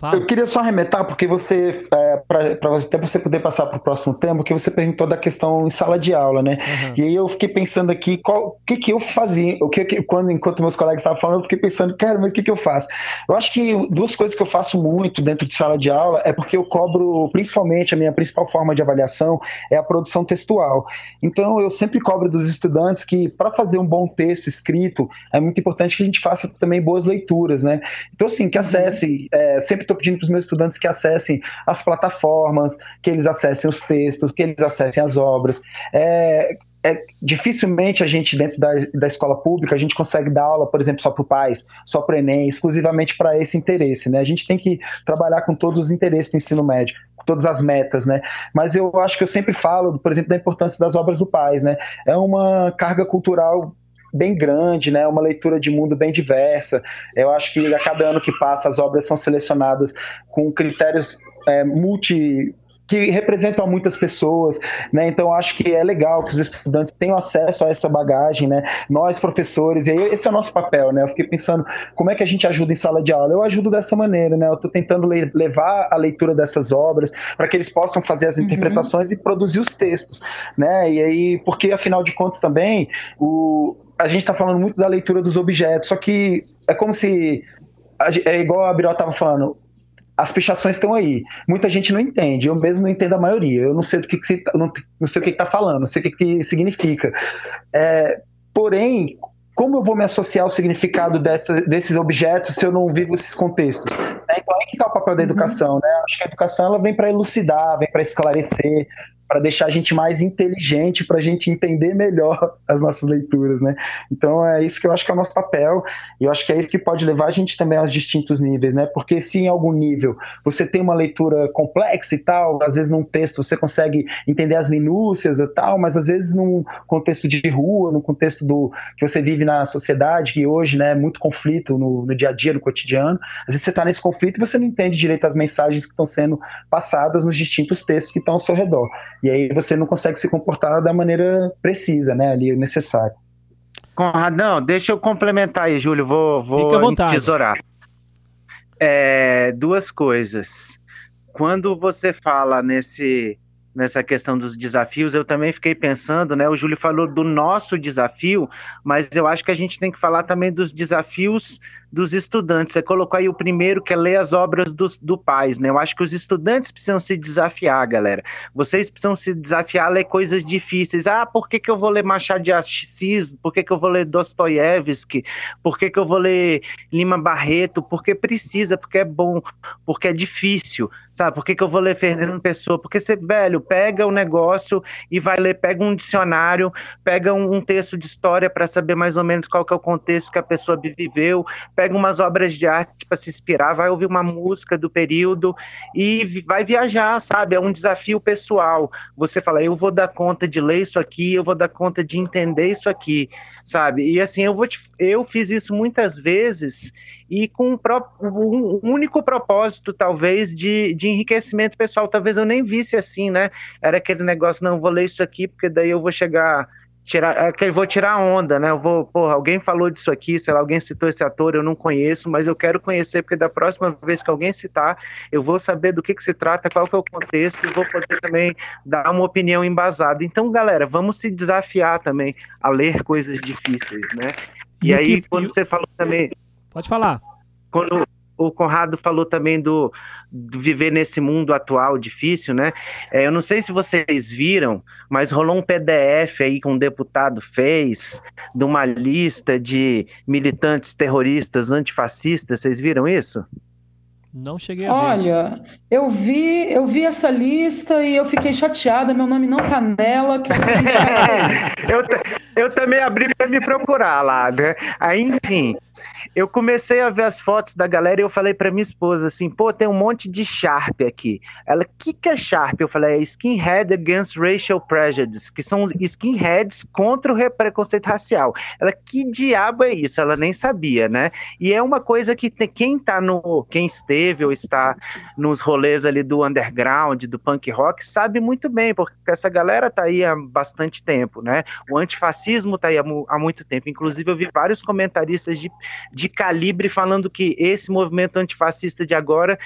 Fala. Eu queria só arremetar, porque você, é, para até você poder passar para o próximo tema, porque você perguntou da questão em sala de aula, né? Uhum. E aí eu fiquei pensando aqui, o que que eu fazia, o que, que quando, enquanto meus colegas estavam falando, eu fiquei pensando, cara, mas o que que eu faço? Eu acho que duas coisas que eu faço muito dentro de sala de aula é porque eu cobro, principalmente, a minha principal forma de avaliação é a produção textual. Então eu sempre cobro dos estudantes que, para fazer um bom texto escrito, é muito importante que a gente faça também boas leituras, né? Então, assim, que acesse, é, sempre estou pedindo para os meus estudantes que acessem as plataformas, que eles acessem os textos, que eles acessem as obras. É, é, dificilmente a gente, dentro da, da escola pública, a gente consegue dar aula, por exemplo, só para o PAIS, só para o Enem, exclusivamente para esse interesse. Né? A gente tem que trabalhar com todos os interesses do ensino médio, com todas as metas. Né? Mas eu acho que eu sempre falo, por exemplo, da importância das obras do PAIS. Né? É uma carga cultural bem grande, né? Uma leitura de mundo bem diversa. Eu acho que a cada ano que passa as obras são selecionadas com critérios é, multi que representam muitas pessoas, né? Então acho que é legal que os estudantes tenham acesso a essa bagagem, né? Nós professores, e esse é o nosso papel, né? Eu fiquei pensando como é que a gente ajuda em sala de aula. Eu ajudo dessa maneira, né? Eu estou tentando levar a leitura dessas obras para que eles possam fazer as uhum. interpretações e produzir os textos, né? E aí, porque afinal de contas também o a gente está falando muito da leitura dos objetos, só que é como se. É igual a Biró estava falando, as pichações estão aí. Muita gente não entende, eu mesmo não entendo a maioria. Eu não sei do que, que você, tá, não, não sei o que está falando, não sei o que, que significa. É, porém, como eu vou me associar ao significado dessa, desses objetos se eu não vivo esses contextos? Né? Então aí que está o papel da uhum. educação, né? Acho que a educação ela vem para elucidar, vem para esclarecer, para deixar a gente mais inteligente, para a gente entender melhor (laughs) as nossas leituras, né? Então é isso que eu acho que é o nosso papel, e eu acho que é isso que pode levar a gente também aos distintos níveis, né? Porque se em algum nível você tem uma leitura complexa e tal, às vezes num texto você consegue entender as minúcias e tal, mas às vezes num contexto de rua, no contexto do que você vive na sociedade, que hoje né, é muito conflito no, no dia a dia, no cotidiano, às vezes você está nesse conflito e você não entende direito as mensagens que estão sendo passadas nos distintos textos que estão ao seu redor. E aí você não consegue se comportar da maneira precisa, né, ali necessário. Conradão, deixa eu complementar aí, Júlio, vou, vou tesourar. É, duas coisas. Quando você fala nesse nessa questão dos desafios, eu também fiquei pensando, né? O Júlio falou do nosso desafio, mas eu acho que a gente tem que falar também dos desafios dos estudantes. Você colocou aí o primeiro, que é ler as obras dos, do Pais, né? Eu acho que os estudantes precisam se desafiar, galera. Vocês precisam se desafiar a ler coisas difíceis. Ah, por que, que eu vou ler Machado de Assis? Por que, que eu vou ler Dostoiévski? Por que, que eu vou ler Lima Barreto? Porque precisa, porque é bom, porque é difícil, sabe? Por que, que eu vou ler Fernando Pessoa? Porque você, velho, pega o negócio e vai ler, pega um dicionário, pega um, um texto de história para saber mais ou menos qual que é o contexto que a pessoa viveu, pega umas obras de arte para se inspirar, vai ouvir uma música do período e vai viajar, sabe? É um desafio pessoal. Você fala, eu vou dar conta de ler isso aqui, eu vou dar conta de entender isso aqui, sabe? E assim, eu vou te, eu fiz isso muitas vezes e com um, único propósito, talvez, de, de enriquecimento pessoal. Talvez eu nem visse assim, né? Era aquele negócio, não, vou ler isso aqui, porque daí eu vou chegar tirar, é que eu vou tirar onda, né? Eu vou, porra, alguém falou disso aqui, sei lá, alguém citou esse ator, eu não conheço, mas eu quero conhecer, porque da próxima vez que alguém citar, eu vou saber do que, que se trata, qual que é o contexto, e vou poder também dar uma opinião embasada. Então, galera, vamos se desafiar também a ler coisas difíceis, né? E, e aí, que, quando você falou também. Pode falar. Quando o Conrado falou também do, do, viver nesse mundo atual difícil, né? É, eu não sei se vocês viram, mas rolou um PDF aí que um deputado fez de uma lista de militantes terroristas antifascistas. Vocês viram isso? Não cheguei a ver. Olha, eu vi, eu vi essa lista e eu fiquei chateada, meu nome não tá nela. Que eu, (laughs) eu também abri para me procurar lá, né? Aí, enfim, eu comecei a ver as fotos da galera e eu falei para minha esposa assim, pô, tem um monte de Sharp aqui. Ela, que que é Sharp? Eu falei, é Skinhead Against Racial Prejudice, que são skinheads contra o preconceito racial. Ela, que diabo é isso? Ela nem sabia, né? E é uma coisa que tem, quem tá no, quem esteve ou está nos rolês ali do underground, do punk rock, sabe muito bem, porque essa galera tá aí há bastante tempo, né? O antifascismo tá aí há, há muito tempo. Inclusive, eu vi vários comentaristas de de calibre falando que esse movimento antifascista de agora,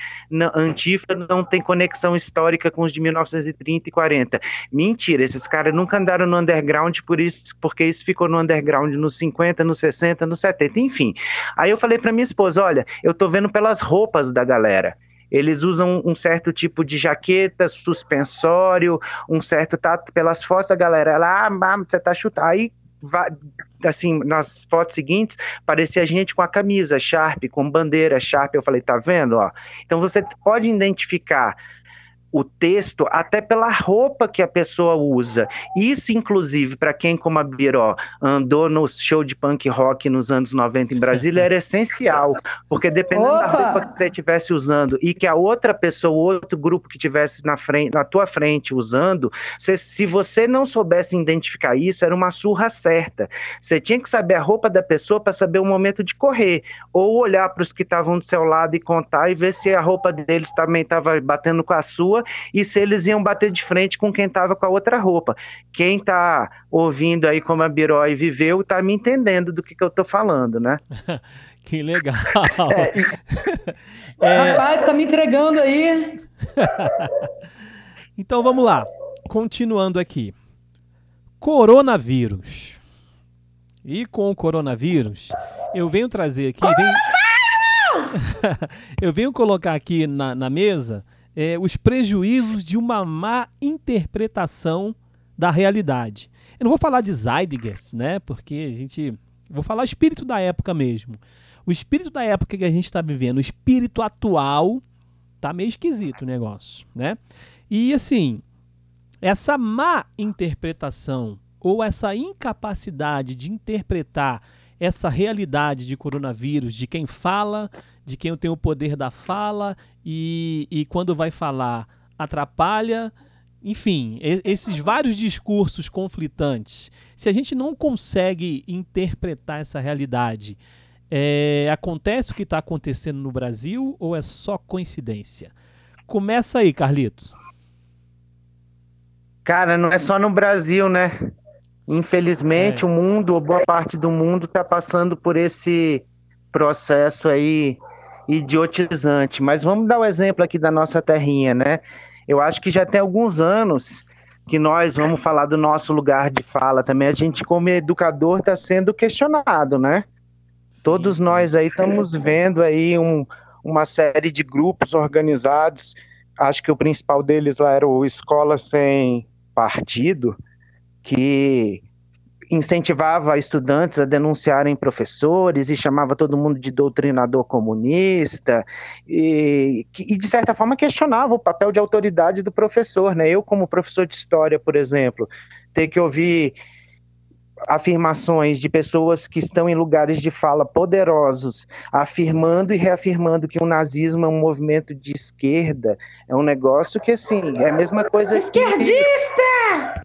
Antifa, não tem conexão histórica com os de 1930 e 40. Mentira, esses caras nunca andaram no underground por isso, porque isso ficou no underground nos 50, nos 60, nos 70, enfim. Aí eu falei para minha esposa, olha, eu tô vendo pelas roupas da galera eles usam um certo tipo de jaqueta, suspensório, um certo tato pelas fotos da galera. Ela, ah, você tá chutando. Aí assim, nas fotos seguintes, parecia gente com a camisa Sharp, com bandeira Sharp. Eu falei, tá vendo? Ó? Então você pode identificar o texto até pela roupa que a pessoa usa. Isso, inclusive, para quem, como a Biró, andou no show de punk rock nos anos 90 em Brasília, era essencial, porque dependendo Opa! da roupa que você estivesse usando e que a outra pessoa, outro grupo que estivesse na, frente, na tua frente usando, você, se você não soubesse identificar isso, era uma surra certa. Você tinha que saber a roupa da pessoa para saber o momento de correr, ou olhar para os que estavam do seu lado e contar e ver se a roupa deles também estava batendo com a sua e se eles iam bater de frente com quem estava com a outra roupa. Quem está ouvindo aí como a Birói viveu está me entendendo do que, que eu estou falando, né? (laughs) que legal. É... é... Rapaz, está me entregando aí. (laughs) então vamos lá. Continuando aqui. Coronavírus. E com o coronavírus, eu venho trazer aqui. Venho... (laughs) eu venho colocar aqui na, na mesa é, os prejuízos de uma má interpretação da realidade. Eu não vou falar de Zeitgeist, né? Porque a gente. Vou falar espírito da época mesmo. O espírito da época que a gente está vivendo, o espírito atual, tá meio esquisito o negócio, né? E assim, essa má interpretação ou essa incapacidade de interpretar essa realidade de coronavírus, de quem fala, de quem tem o poder da fala e, e quando vai falar atrapalha. Enfim, esses vários discursos conflitantes. Se a gente não consegue interpretar essa realidade, é, acontece o que está acontecendo no Brasil ou é só coincidência? Começa aí, Carlitos. Cara, não é só no Brasil, né? Infelizmente, é. o mundo, ou boa parte do mundo, está passando por esse processo aí idiotizante. Mas vamos dar o um exemplo aqui da nossa terrinha, né? Eu acho que já tem alguns anos que nós vamos falar do nosso lugar de fala também. A gente, como educador, está sendo questionado, né? Todos nós aí estamos vendo aí um, uma série de grupos organizados. Acho que o principal deles lá era o Escola Sem Partido, que incentivava estudantes a denunciarem professores e chamava todo mundo de doutrinador comunista e, e, de certa forma questionava o papel de autoridade do professor, né? Eu como professor de história, por exemplo, ter que ouvir afirmações de pessoas que estão em lugares de fala poderosos, afirmando e reafirmando que o nazismo é um movimento de esquerda, é um negócio que assim, é a mesma coisa Esquerdista! Que...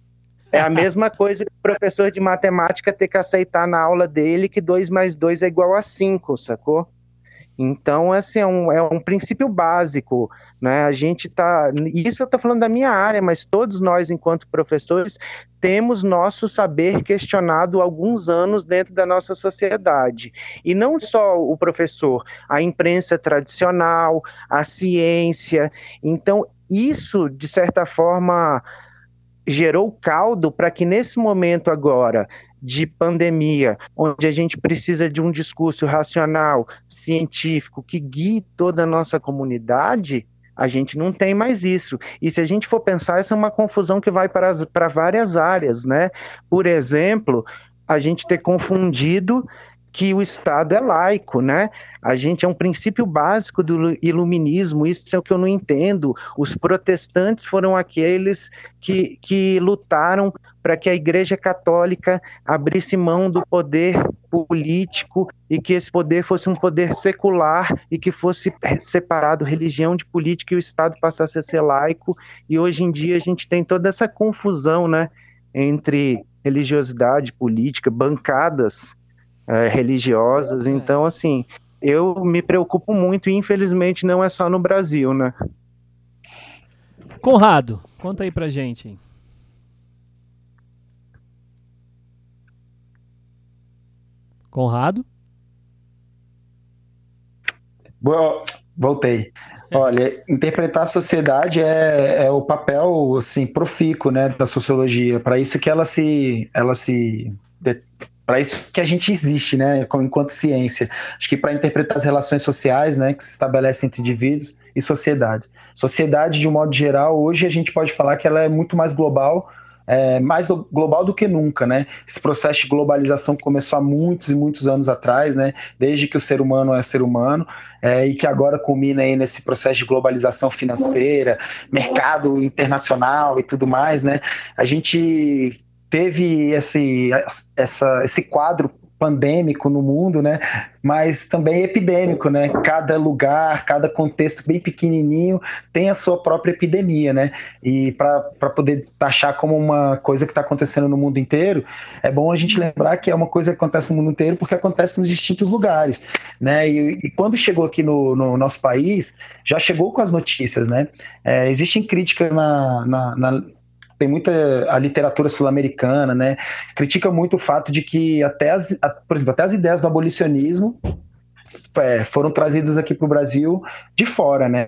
É a mesma coisa que o professor de matemática ter que aceitar na aula dele que 2 mais 2 é igual a 5, sacou? Então, assim, é um, é um princípio básico, né? A gente tá. Isso eu estou falando da minha área, mas todos nós, enquanto professores, temos nosso saber questionado alguns anos dentro da nossa sociedade. E não só o professor, a imprensa tradicional, a ciência. Então, isso, de certa forma gerou caldo para que nesse momento agora de pandemia, onde a gente precisa de um discurso racional, científico, que guie toda a nossa comunidade, a gente não tem mais isso. E se a gente for pensar, essa é uma confusão que vai para, as, para várias áreas, né? Por exemplo, a gente ter confundido que o Estado é laico, né? A gente é um princípio básico do iluminismo, isso é o que eu não entendo. Os protestantes foram aqueles que, que lutaram para que a Igreja Católica abrisse mão do poder político e que esse poder fosse um poder secular e que fosse separado religião de política e o Estado passasse a ser laico. E hoje em dia a gente tem toda essa confusão, né? Entre religiosidade, política, bancadas é, religiosas. É. Então, assim, eu me preocupo muito e infelizmente não é só no Brasil, né? Conrado, conta aí pra gente. Conrado? Boa, voltei. Olha, interpretar a sociedade é, é, o papel assim profícuo, né, da sociologia. Para isso que ela se, ela se para isso que a gente existe, né, enquanto ciência. Acho que para interpretar as relações sociais, né, que se estabelecem entre indivíduos e sociedades. Sociedade, de um modo geral, hoje a gente pode falar que ela é muito mais global, é, mais global do que nunca, né? Esse processo de globalização começou há muitos e muitos anos atrás, né? Desde que o ser humano é ser humano, é, e que agora culmina aí nesse processo de globalização financeira, mercado internacional e tudo mais, né? A gente teve esse, essa, esse quadro pandêmico no mundo, né? Mas também epidêmico, né? Cada lugar, cada contexto bem pequenininho tem a sua própria epidemia, né? E para poder taxar como uma coisa que está acontecendo no mundo inteiro, é bom a gente lembrar que é uma coisa que acontece no mundo inteiro porque acontece nos distintos lugares, né? E, e quando chegou aqui no, no, nosso país, já chegou com as notícias, né? É, existem críticas na, na, na tem muita a literatura sul-americana, né? Critica muito o fato de que até as, a, por exemplo, até as ideias do abolicionismo é, foram trazidas aqui para o Brasil de fora, né?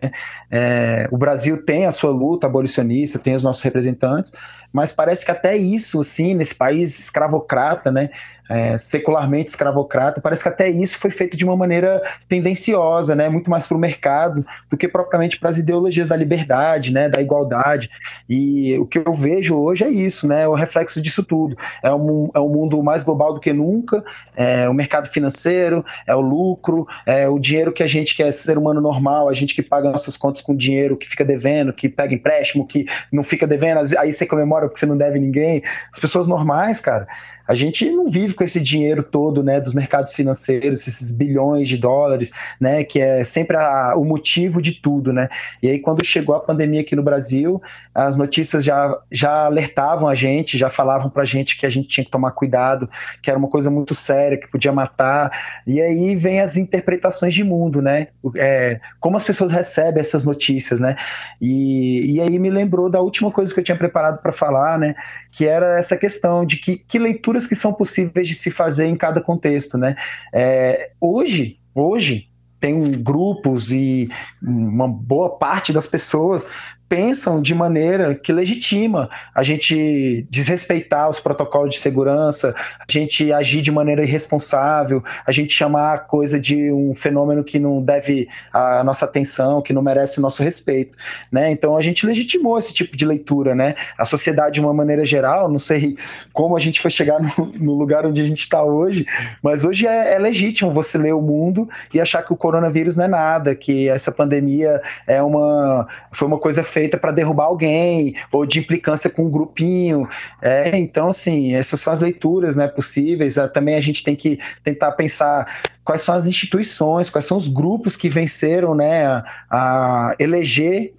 É, o Brasil tem a sua luta abolicionista, tem os nossos representantes, mas parece que até isso, assim, nesse país escravocrata, né? É, secularmente escravocrata, parece que até isso foi feito de uma maneira tendenciosa, né, muito mais para o mercado do que propriamente para as ideologias da liberdade, né, da igualdade. E o que eu vejo hoje é isso, né, o reflexo disso tudo. É um, é um mundo mais global do que nunca, é o mercado financeiro, é o lucro, é o dinheiro que a gente que é ser humano normal, a gente que paga nossas contas com dinheiro, que fica devendo, que pega empréstimo, que não fica devendo, aí você comemora porque você não deve ninguém. As pessoas normais, cara, a gente não vive com esse dinheiro todo, né, dos mercados financeiros, esses bilhões de dólares, né, que é sempre a, o motivo de tudo, né? E aí quando chegou a pandemia aqui no Brasil, as notícias já, já alertavam a gente, já falavam pra gente que a gente tinha que tomar cuidado, que era uma coisa muito séria, que podia matar. E aí vem as interpretações de mundo, né? É, como as pessoas recebem essas notícias, né? E, e aí me lembrou da última coisa que eu tinha preparado para falar, né? Que era essa questão de que, que leitura leituras que são possíveis de se fazer em cada contexto, né? É, hoje, hoje tem grupos e uma boa parte das pessoas pensam de maneira que legitima a gente desrespeitar os protocolos de segurança, a gente agir de maneira irresponsável, a gente chamar a coisa de um fenômeno que não deve a nossa atenção, que não merece o nosso respeito, né? Então a gente legitimou esse tipo de leitura, né? A sociedade de uma maneira geral, não sei como a gente foi chegar no, no lugar onde a gente está hoje, mas hoje é, é legítimo você ler o mundo e achar que o coronavírus não é nada, que essa pandemia é uma foi uma coisa feita feita para derrubar alguém, ou de implicância com um grupinho. É, então, assim, essas são as leituras né, possíveis. É, também a gente tem que tentar pensar quais são as instituições, quais são os grupos que venceram né, a, a eleger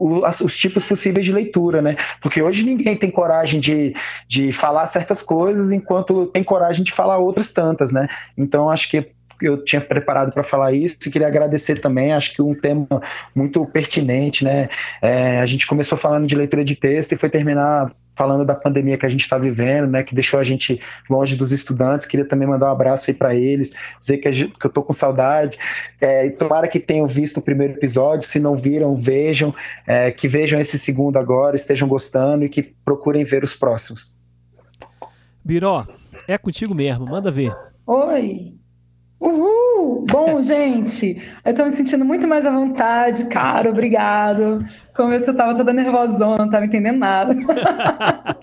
os tipos possíveis de leitura, né? Porque hoje ninguém tem coragem de, de falar certas coisas, enquanto tem coragem de falar outras tantas, né? Então acho que eu tinha preparado para falar isso e queria agradecer também, acho que um tema muito pertinente, né? É, a gente começou falando de leitura de texto e foi terminar falando da pandemia que a gente está vivendo, né, que deixou a gente longe dos estudantes. Queria também mandar um abraço aí para eles, dizer que, gente, que eu estou com saudade. É, e tomara que tenham visto o primeiro episódio. Se não viram, vejam, é, que vejam esse segundo agora, estejam gostando e que procurem ver os próximos. Biró, é contigo mesmo, manda ver. Oi, Uhul! Bom, (laughs) gente, eu tô me sentindo muito mais à vontade, cara, obrigado. Como eu tava toda nervosona, não tava entendendo nada. (laughs)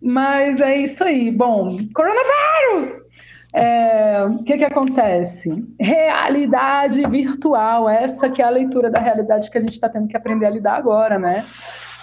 Mas é isso aí. Bom, coronavírus! É, o que, que acontece? Realidade virtual, essa que é a leitura da realidade que a gente está tendo que aprender a lidar agora, né?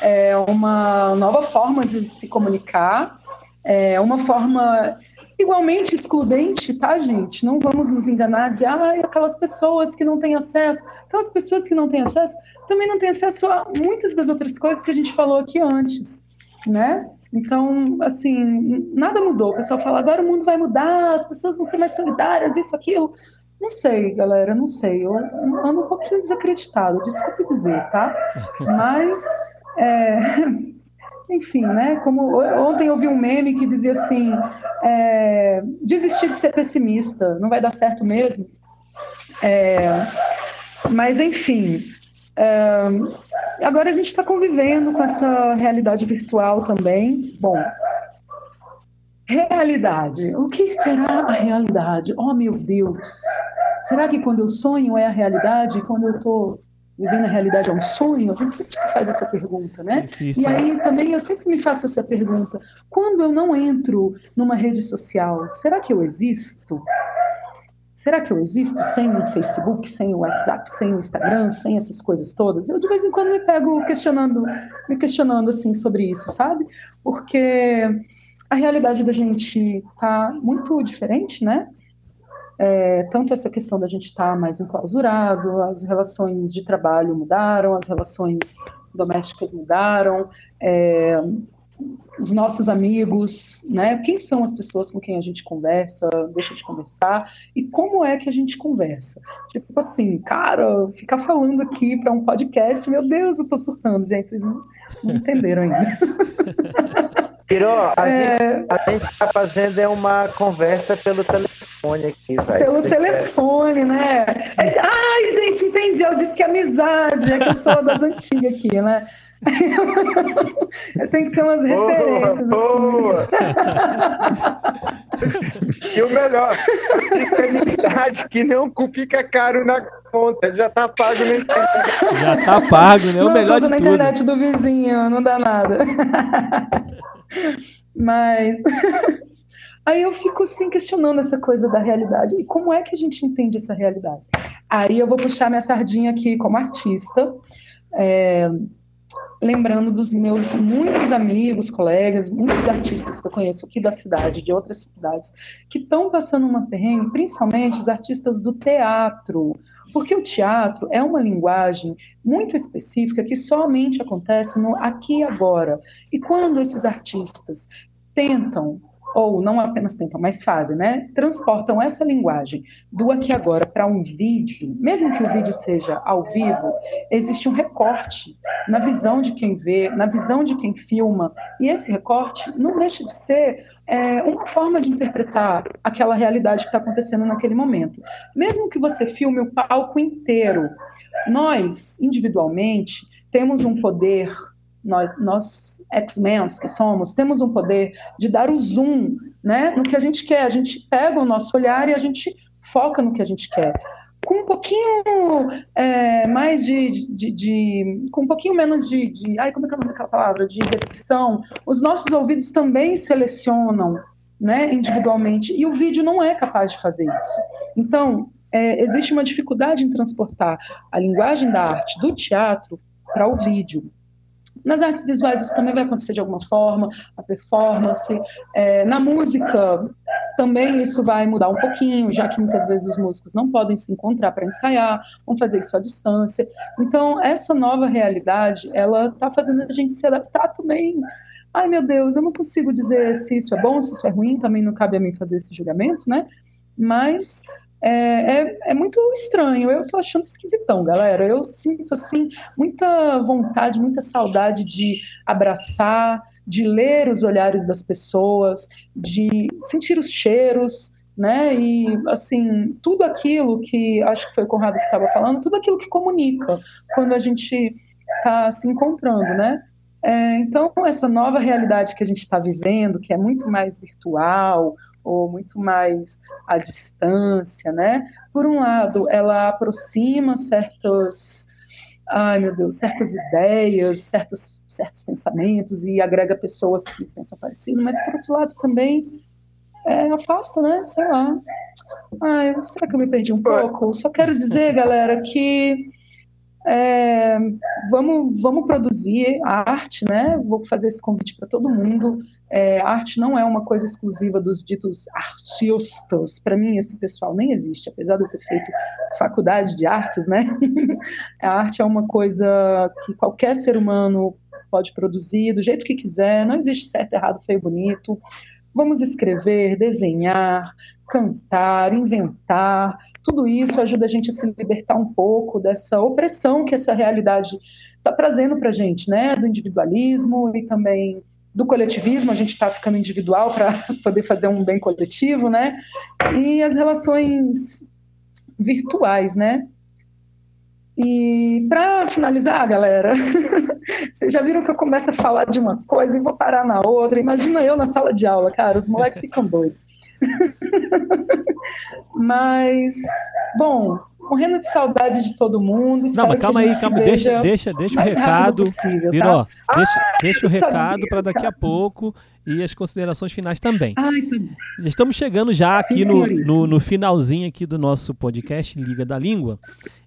É uma nova forma de se comunicar, é uma forma igualmente excludente, tá, gente? Não vamos nos enganar, dizer, ah, aquelas pessoas que não têm acesso, aquelas pessoas que não têm acesso, também não têm acesso a muitas das outras coisas que a gente falou aqui antes, né? Então, assim, nada mudou. O pessoal fala, agora o mundo vai mudar, as pessoas vão ser mais solidárias, isso, aquilo. Não sei, galera, não sei. Eu ando um pouquinho desacreditado, desculpe dizer, tá? (laughs) Mas, é, enfim, né? Como ontem eu vi um meme que dizia assim: é, desistir de ser pessimista, não vai dar certo mesmo. É, mas enfim, é, agora a gente está convivendo com essa realidade virtual também. Bom, realidade. O que será a realidade? Oh meu Deus! Será que quando eu sonho é a realidade? Quando eu estou vivendo a realidade é um sonho? A gente sempre se faz essa pergunta, né? Difícil, e aí é. também eu sempre me faço essa pergunta: quando eu não entro numa rede social, será que eu existo? Será que eu existo sem o Facebook, sem o WhatsApp, sem o Instagram, sem essas coisas todas? Eu de vez em quando me pego questionando, me questionando assim sobre isso, sabe? Porque a realidade da gente tá muito diferente, né? É, tanto essa questão da gente estar tá mais enclausurado, as relações de trabalho mudaram, as relações domésticas mudaram, é, os nossos amigos, né? Quem são as pessoas com quem a gente conversa, deixa de conversar e como é que a gente conversa? Tipo assim, cara, ficar falando aqui para um podcast, meu Deus, eu tô surtando, gente, vocês não, não entenderam ainda. (laughs) Piró, a, é... gente, a gente está fazendo é uma conversa pelo telefone aqui, velho. Pelo Você telefone, quer... né? É, ai, gente, entendi. Eu disse que é amizade, é que eu sou das antigas aqui, né? eu tenho que ter umas boa, referências. Boa. Assim. e o melhor, a amizade que não fica caro na conta, já tá pago na internet. Já tá pago, né? O não, melhor de tudo. na internet do vizinho, não dá nada. Mas (laughs) aí eu fico assim questionando essa coisa da realidade. E como é que a gente entende essa realidade? Aí eu vou puxar minha sardinha aqui como artista. É, lembrando dos meus muitos amigos, colegas, muitos artistas que eu conheço aqui da cidade, de outras cidades, que estão passando uma perrengue, principalmente os artistas do teatro, porque o teatro é uma linguagem muito específica que somente acontece no aqui e agora. E quando esses artistas tentam ou não apenas tentam, mas fazem, né? Transportam essa linguagem do aqui agora para um vídeo, mesmo que o vídeo seja ao vivo, existe um recorte na visão de quem vê, na visão de quem filma, e esse recorte não deixa de ser é, uma forma de interpretar aquela realidade que está acontecendo naquele momento. Mesmo que você filme o palco inteiro, nós, individualmente, temos um poder nós, nós X-Men que somos, temos um poder de dar o zoom né, no que a gente quer. A gente pega o nosso olhar e a gente foca no que a gente quer. Com um pouquinho é, mais de, de, de, Com um pouquinho menos de, de. Ai, como é que é o nome daquela palavra? De restrição. Os nossos ouvidos também selecionam né, individualmente. E o vídeo não é capaz de fazer isso. Então, é, existe uma dificuldade em transportar a linguagem da arte do teatro para o vídeo. Nas artes visuais isso também vai acontecer de alguma forma, a performance. É, na música também isso vai mudar um pouquinho, já que muitas vezes os músicos não podem se encontrar para ensaiar, vão fazer isso à distância. Então essa nova realidade, ela está fazendo a gente se adaptar também. Ai meu Deus, eu não consigo dizer se isso é bom, se isso é ruim, também não cabe a mim fazer esse julgamento, né? Mas é, é, é, muito estranho. Eu tô achando esquisitão, galera. Eu sinto, assim, muita vontade, muita saudade de abraçar, de ler os olhares das pessoas, de sentir os cheiros, né? E, assim, tudo aquilo que, acho que foi o Conrado que estava falando, tudo aquilo que comunica quando a gente está se encontrando, né? É, então, essa nova realidade que a gente está vivendo, que é muito mais virtual, ou muito mais à distância, né? Por um lado, ela aproxima certas, ai meu Deus, certas ideias, certos, certos pensamentos e agrega pessoas que pensam parecido, mas por outro lado também é, afasta, né? Sei lá. Ai, será que eu me perdi um pouco? Só quero dizer, galera, que é, vamos, vamos produzir a arte, né? Vou fazer esse convite para todo mundo. É, arte não é uma coisa exclusiva dos ditos artistas. Para mim, esse pessoal nem existe, apesar de eu ter feito faculdade de artes, né? (laughs) a arte é uma coisa que qualquer ser humano pode produzir do jeito que quiser, não existe certo, errado, feio, bonito. Vamos escrever, desenhar, cantar, inventar, tudo isso ajuda a gente a se libertar um pouco dessa opressão que essa realidade está trazendo para a gente, né? Do individualismo e também do coletivismo, a gente está ficando individual para (laughs) poder fazer um bem coletivo, né? E as relações virtuais, né? E para finalizar, galera, (laughs) vocês já viram que eu começo a falar de uma coisa e vou parar na outra. Imagina eu na sala de aula, cara, os moleques ficam doidos. (laughs) Mas, bom, morrendo de saudade de todo mundo. Não, mas calma aí, calma, deixa, deixa, deixa o recado. Possível, Viró, tá? deixa, ah, deixa o recado para daqui a pouco e as considerações finais também. Ai, tá Estamos chegando já aqui no, no, no, finalzinho aqui do nosso podcast Liga da Língua.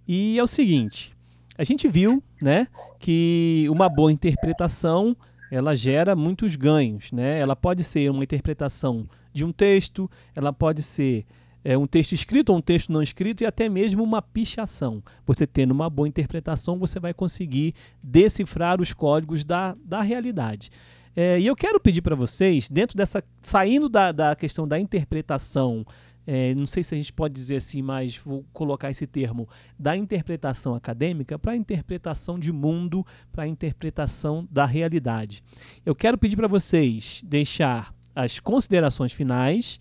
E é o seguinte, a gente viu, né, que uma boa interpretação ela gera muitos ganhos, né? Ela pode ser uma interpretação de um texto, ela pode ser é, um texto escrito ou um texto não escrito e até mesmo uma pichação. Você tendo uma boa interpretação, você vai conseguir decifrar os códigos da, da realidade. É, e eu quero pedir para vocês, dentro dessa. saindo da, da questão da interpretação, é, não sei se a gente pode dizer assim, mas vou colocar esse termo, da interpretação acadêmica para a interpretação de mundo, para a interpretação da realidade. Eu quero pedir para vocês deixar as considerações finais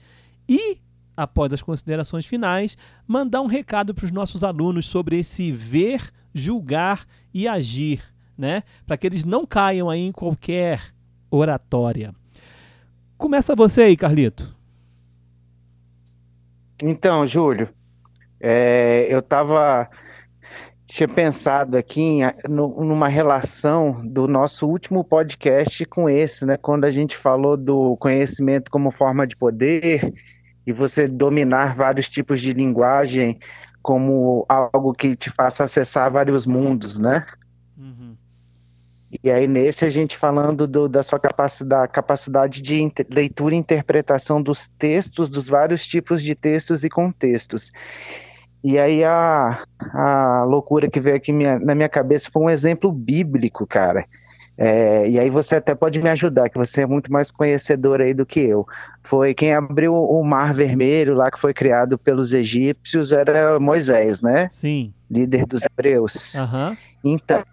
e, após as considerações finais, mandar um recado para os nossos alunos sobre esse ver, julgar e agir, né? Para que eles não caiam aí em qualquer oratória. Começa você aí, Carlito. Então, Júlio, é, eu estava tinha pensado aqui em, no, numa relação do nosso último podcast com esse, né? Quando a gente falou do conhecimento como forma de poder e você dominar vários tipos de linguagem como algo que te faça acessar vários mundos, né? Uhum. E aí nesse a gente falando do, da sua capacidade, capacidade de inter, leitura e interpretação dos textos, dos vários tipos de textos e contextos. E aí a, a loucura que veio aqui minha, na minha cabeça foi um exemplo bíblico, cara. É, e aí você até pode me ajudar, que você é muito mais conhecedor aí do que eu. Foi quem abriu o Mar Vermelho lá que foi criado pelos egípcios era Moisés, né? Sim. Líder dos hebreus. Aham. Então,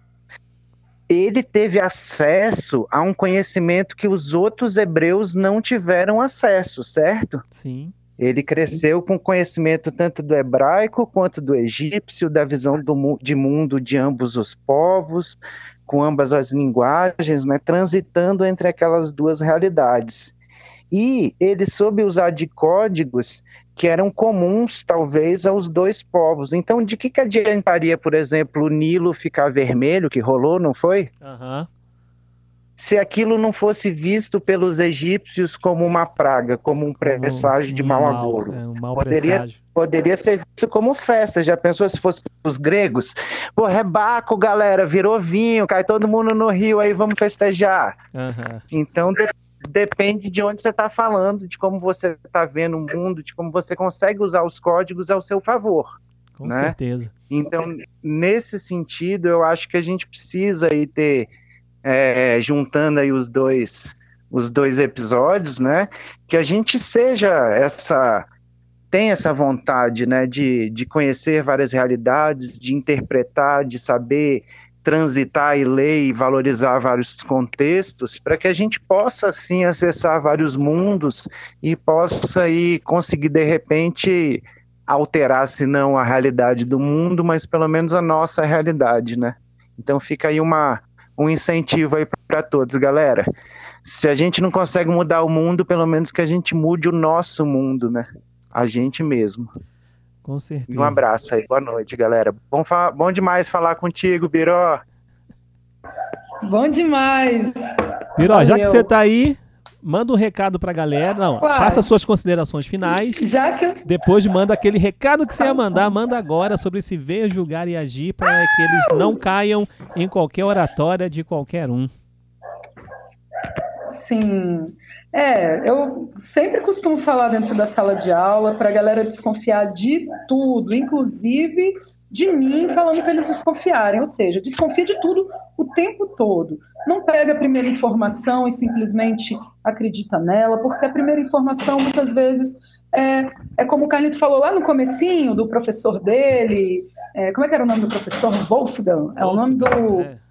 ele teve acesso a um conhecimento que os outros hebreus não tiveram acesso, certo? Sim. Ele cresceu com conhecimento tanto do hebraico quanto do egípcio, da visão do, de mundo de ambos os povos, com ambas as linguagens, né, transitando entre aquelas duas realidades. E ele soube usar de códigos que eram comuns, talvez, aos dois povos. Então, de que, que adiantaria, por exemplo, o Nilo ficar vermelho, que rolou, não foi? Aham. Se aquilo não fosse visto pelos egípcios como uma praga, como um presságio de Um mau agouro. É, um mau Poderia- presságio. Poderia ser visto como festa. Já pensou se fosse os gregos? Pô, rebaco, galera, virou vinho, cai todo mundo no rio aí, vamos festejar. Aham. Então de- depende de onde você está falando, de como você está vendo o mundo, de como você consegue usar os códigos ao seu favor. Com Né? certeza. Então, nesse sentido, eu acho que a gente precisa aí ter, é, juntando aí os dois, os dois episódios, né? Que a gente seja essa, tem essa vontade, né? De, de conhecer várias realidades, de interpretar, de saber transitar e ler e valorizar vários contextos, para que a gente possa, assim, acessar vários mundos e possa aí conseguir, de repente, alterar, se não a realidade do mundo, mas pelo menos a nossa realidade, né? Então fica aí uma, um incentivo aí para todos, galera. Se a gente não consegue mudar o mundo, pelo menos que a gente mude o nosso mundo, né? A gente mesmo. Com E certeza. um abraço aí, boa noite, galera. Bom, bom demais falar contigo, Biró. Bom demais. Piró, já que Valeu. você tá aí, manda um recado pra galera. Não, Uai. faça suas considerações finais. Já que eu Depois manda aquele recado que você ia mandar, manda agora sobre esse ver, julgar e agir para que eles não caiam em qualquer oratória de qualquer um. Sim. É, eu sempre costumo falar dentro da sala de aula para a galera desconfiar de tudo, inclusive de mim falando para eles desconfiarem, ou seja, desconfia de tudo o tempo todo. Não pega a primeira informação e simplesmente acredita nela, porque a primeira informação muitas vezes é, é como o Carlito falou lá no comecinho do professor dele, é, como é que era o nome do professor? Wolfgang, é o nome do,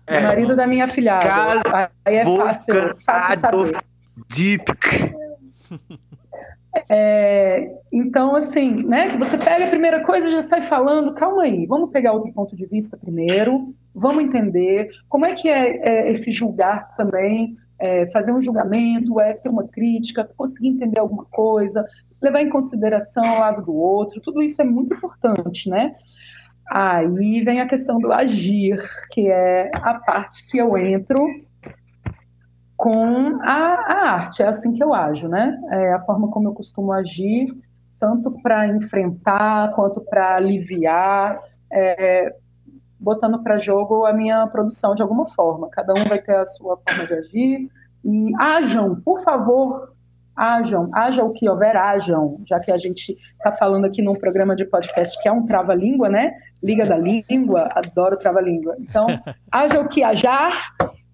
É. Do marido da minha filhada. Aí é fácil, fácil saber. Deep. (laughs) É, então, assim, né? Você pega a primeira coisa e já sai falando, calma aí, vamos pegar outro ponto de vista primeiro, vamos entender como é que é, é esse julgar também, é, fazer um julgamento, é ter uma crítica, conseguir entender alguma coisa, levar em consideração o lado do outro, tudo isso é muito importante, né? Aí vem a questão do agir, que é a parte que eu entro com a, a arte, é assim que eu ajo, né? É a forma como eu costumo agir, tanto para enfrentar quanto para aliviar, é, botando para jogo a minha produção de alguma forma. Cada um vai ter a sua forma de agir e ajam, por favor, ajam, haja o que houver, ajam, já que a gente está falando aqui num programa de podcast que é um trava-língua, né? Liga da língua, adoro trava-língua. Então, (laughs) haja o que hajar,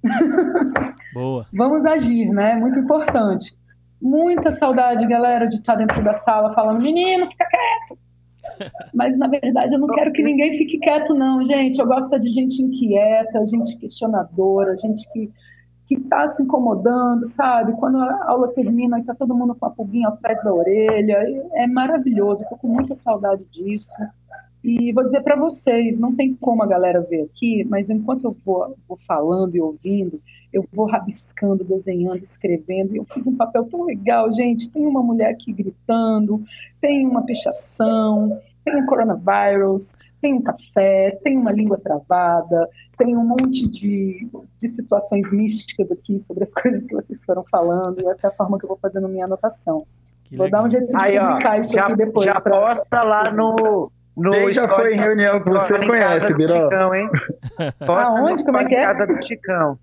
(laughs) Boa. vamos agir, né? Muito importante. Muita saudade, galera, de estar dentro da sala falando, menino, fica quieto. (laughs) Mas, na verdade, eu não quero que ninguém fique quieto, não, gente. Eu gosto de gente inquieta, gente questionadora, gente que que está se incomodando, sabe? Quando a aula termina e está todo mundo com a pulguinha atrás da orelha. É maravilhoso, estou com muita saudade disso. E vou dizer para vocês, não tem como a galera ver aqui, mas enquanto eu vou, vou falando e ouvindo, eu vou rabiscando, desenhando, escrevendo. E eu fiz um papel tão legal, gente. Tem uma mulher aqui gritando, tem uma pichação, tem um coronavírus, tem um café, tem uma língua travada, tem um monte de, de situações místicas aqui sobre as (laughs) coisas que vocês foram falando. E essa é a forma que eu vou fazendo minha anotação. Que vou legal. dar um jeito de Aí, ó, publicar isso já, aqui depois. já pra- posta lá no. no Quem já foi em reunião que você conhece, Casa do Biró? Chicão, hein? (laughs) Posta no Aonde? Como é Escola que é? em Casa do Chicão.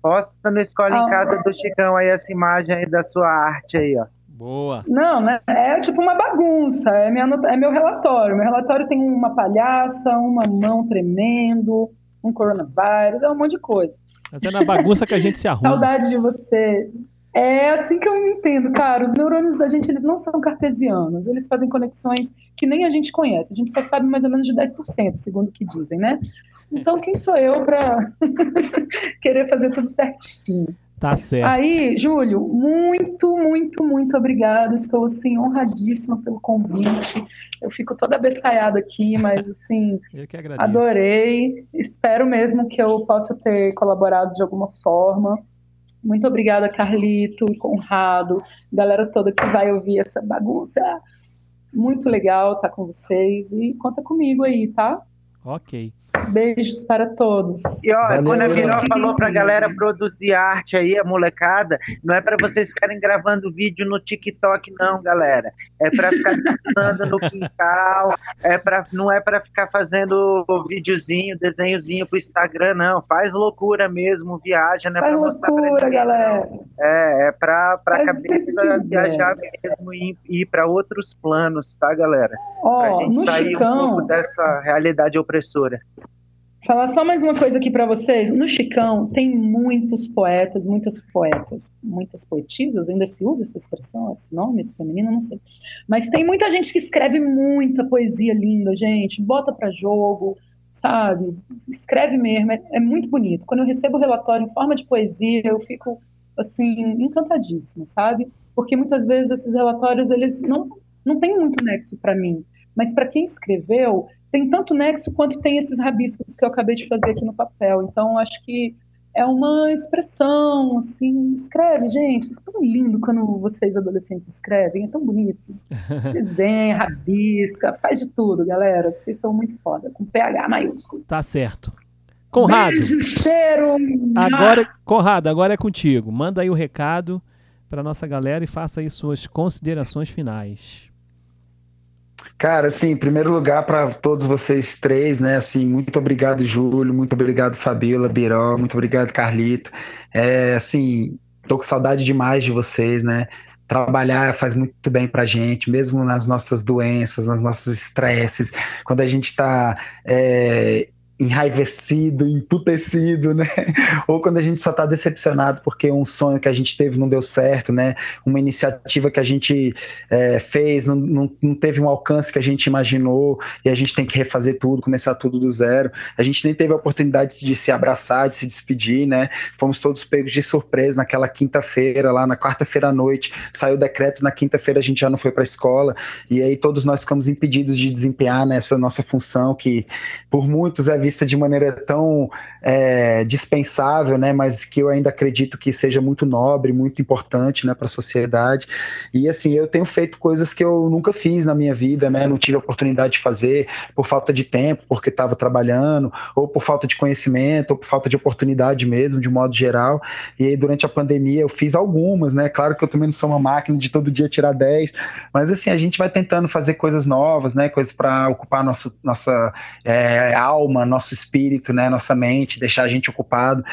Posta no Escola Ah. em Casa do Chicão aí essa imagem aí da sua arte aí, ó. Boa. Não, né? É tipo uma bagunça. É, minha é meu relatório. Meu relatório tem uma palhaça, uma mão tremendo, um coronavírus, é um monte de coisa. Mas é na bagunça que a gente se (laughs) arruma. Saudade de você. É assim que eu me entendo, cara. Os neurônios da gente, eles não são cartesianos. Eles fazem conexões que nem a gente conhece. A gente só sabe mais ou menos de 10%, segundo o que dizem, né? Então, quem sou eu para (laughs) querer fazer tudo certinho? Tá certo. Aí, Júlio, muito, muito, muito obrigada. Estou, assim, honradíssima pelo convite. Eu fico toda bescaiada aqui, mas, assim, (laughs) adorei. Espero mesmo que eu possa ter colaborado de alguma forma. Muito obrigada, Carlito, Conrado, galera toda que vai ouvir essa bagunça. Muito legal estar com vocês e conta comigo aí, tá? Ok. Beijos para todos. E ó, Valeu, quando a Viró falou pra galera produzir arte aí, a molecada, não é para vocês ficarem gravando vídeo no TikTok, não, galera. É para ficar (laughs) dançando no quintal, é pra, não é para ficar fazendo videozinho, desenhozinho pro Instagram, não. Faz loucura mesmo, viaja, né? Faz pra mostrar loucura, pra galera. É, é pra, pra cabeça viajar mesmo e ir para outros planos, tá, galera? Ó, pra gente sair Chicão... um pouco dessa realidade opressora. Falar só mais uma coisa aqui para vocês. No Chicão tem muitos poetas, muitas poetas, muitas poetisas, ainda se usa essa expressão, esse nome, esse feminino, não sei. Mas tem muita gente que escreve muita poesia linda, gente. Bota para jogo, sabe? Escreve mesmo, é, é muito bonito. Quando eu recebo relatório em forma de poesia, eu fico assim encantadíssima, sabe? Porque muitas vezes esses relatórios eles não não têm muito nexo para mim, mas para quem escreveu tem tanto nexo quanto tem esses rabiscos que eu acabei de fazer aqui no papel. Então, acho que é uma expressão, assim, escreve, gente, é tão lindo quando vocês adolescentes escrevem, é tão bonito. (laughs) Desenha, rabisca, faz de tudo, galera, vocês são muito foda, com PH maiúsculo. Tá certo. Conrado. Beijo, cheiro. Agora, Conrado, agora é contigo. Manda aí o recado para nossa galera e faça aí suas considerações finais. Cara, assim, em primeiro lugar, para todos vocês três, né, assim, muito obrigado, Júlio, muito obrigado, Fabiola, Biró, muito obrigado, Carlito. É, assim, tô com saudade demais de vocês, né? Trabalhar faz muito bem pra gente, mesmo nas nossas doenças, nas nossos estresses, quando a gente tá é, enraivecido, emputecido, né? (laughs) Ou quando a gente só está decepcionado porque um sonho que a gente teve não deu certo, né? Uma iniciativa que a gente é, fez não, não, não, teve um alcance que a gente imaginou e a gente tem que refazer tudo, começar tudo do zero. A gente nem teve a oportunidade de se abraçar, de se despedir, né? Fomos todos pegos de surpresa naquela quinta-feira, lá na quarta-feira à noite, saiu o decreto, na quinta-feira a gente já não foi para a escola e aí todos nós ficamos impedidos de desempenhar nessa nossa função que por muitos é vista de maneira tão é, dispensável, né, mas que eu ainda acredito que seja muito nobre, muito importante, né, para a sociedade. E assim, eu tenho feito coisas que eu nunca fiz na minha vida, né, não tive a oportunidade de fazer por falta de tempo, porque estava trabalhando, ou por falta de conhecimento, ou por falta de oportunidade mesmo, de modo geral. E aí, durante a pandemia, eu fiz algumas, né, claro que eu também não sou uma máquina de todo dia tirar 10, mas assim, a gente vai tentando fazer coisas novas, né, coisas para ocupar nosso, nossa é, alma, nosso espírito, né, nossa mente, deixar a gente ocupado.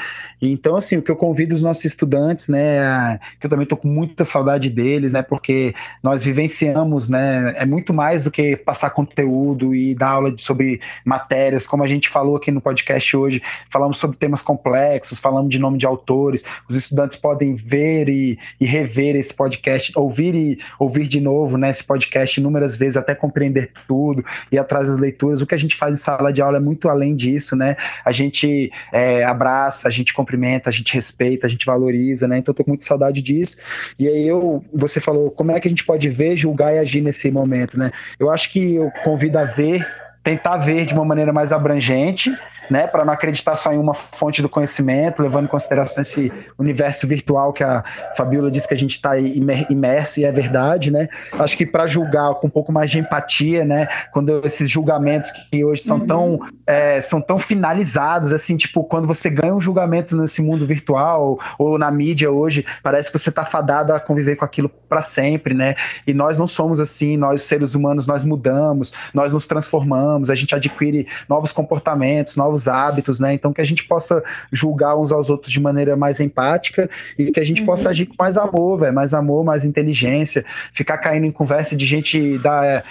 Então, assim, o que eu convido os nossos estudantes, né, que eu também estou com muita saudade deles, né, porque nós vivenciamos, né, é muito mais do que passar conteúdo e dar aula de, sobre matérias, como a gente falou aqui no podcast hoje, falamos sobre temas complexos, falamos de nome de autores, os estudantes podem ver e, e rever esse podcast, ouvir e ouvir de novo, né, esse podcast inúmeras vezes até compreender tudo e atrás das leituras. O que a gente faz em sala de aula é muito além disso, né? A gente é, abraça, a gente cumprimenta, a gente respeita, a gente valoriza, né? Então eu tô com muita saudade disso. E aí eu, você falou, como é que a gente pode ver, julgar e agir nesse momento, né? Eu acho que eu convido a ver tentar ver de uma maneira mais abrangente, né, para não acreditar só em uma fonte do conhecimento, levando em consideração esse universo virtual que a Fabiola disse que a gente está imerso e é verdade, né? Acho que para julgar com um pouco mais de empatia, né, quando esses julgamentos que hoje são uhum. tão é, são tão finalizados, assim, tipo quando você ganha um julgamento nesse mundo virtual ou, na mídia hoje, parece que você está fadado a conviver com aquilo para sempre, né? E nós não somos assim, nós seres humanos nós mudamos, nós nos transformamos a gente adquire novos comportamentos, novos hábitos, né? Então que a gente possa julgar uns aos outros de maneira mais empática e que a gente uhum. possa agir com mais amor, velho, mais amor, mais inteligência, ficar caindo em conversa de gente da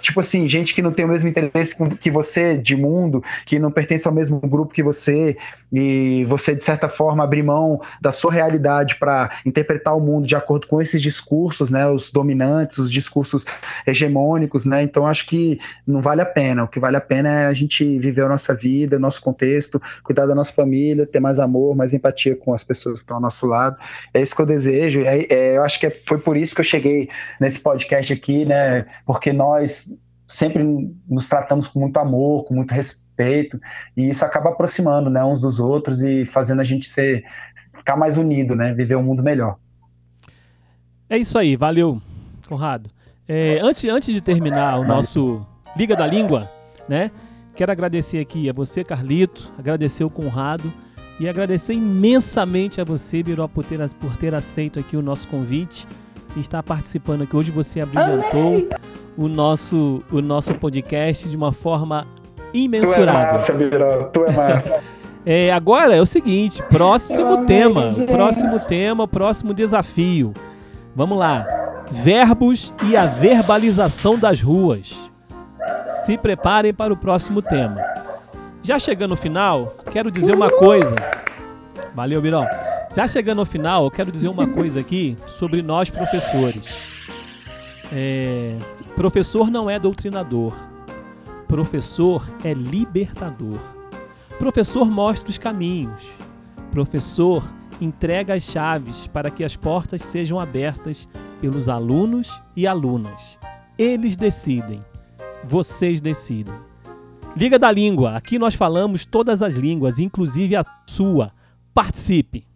tipo assim, gente que não tem o mesmo interesse que você de mundo, que não pertence ao mesmo grupo que você e você de certa forma abrir mão da sua realidade para interpretar o mundo de acordo com esses discursos, né, os dominantes, os discursos hegemônicos, né? Então acho que não vale a pena. O que vale a pena é a gente viver a nossa vida, nosso contexto, cuidar da nossa família, ter mais amor, mais empatia com as pessoas que estão ao nosso lado. É isso que eu desejo. É, é, eu acho que foi por isso que eu cheguei nesse podcast aqui, né? Porque nós sempre nos tratamos com muito amor, com muito respeito, e isso acaba aproximando, né, uns dos outros e fazendo a gente ser ficar mais unido, né, viver um mundo melhor. É isso aí, valeu, Conrado. É, antes, antes de terminar o nosso Liga da Língua, né? Quero agradecer aqui a você, Carlito, agradecer o Conrado e agradecer imensamente a você, Biró, por ter, por ter aceito aqui o nosso convite e estar participando aqui. Hoje você abrilhantou o nosso, o nosso podcast de uma forma imensurável. Tu é massa, Biró, tu é massa. (laughs) é, agora é o seguinte, próximo tema, próximo tema, próximo desafio. Vamos lá. Verbos e a verbalização das ruas. Se preparem para o próximo tema. Já chegando no final, quero dizer uma coisa. Valeu, Biró. Já chegando ao final, quero dizer uma coisa aqui sobre nós professores. É, professor não é doutrinador. Professor é libertador. Professor mostra os caminhos. Professor entrega as chaves para que as portas sejam abertas pelos alunos e alunas. Eles decidem. Vocês decidem. Liga da Língua. Aqui nós falamos todas as línguas, inclusive a sua. Participe!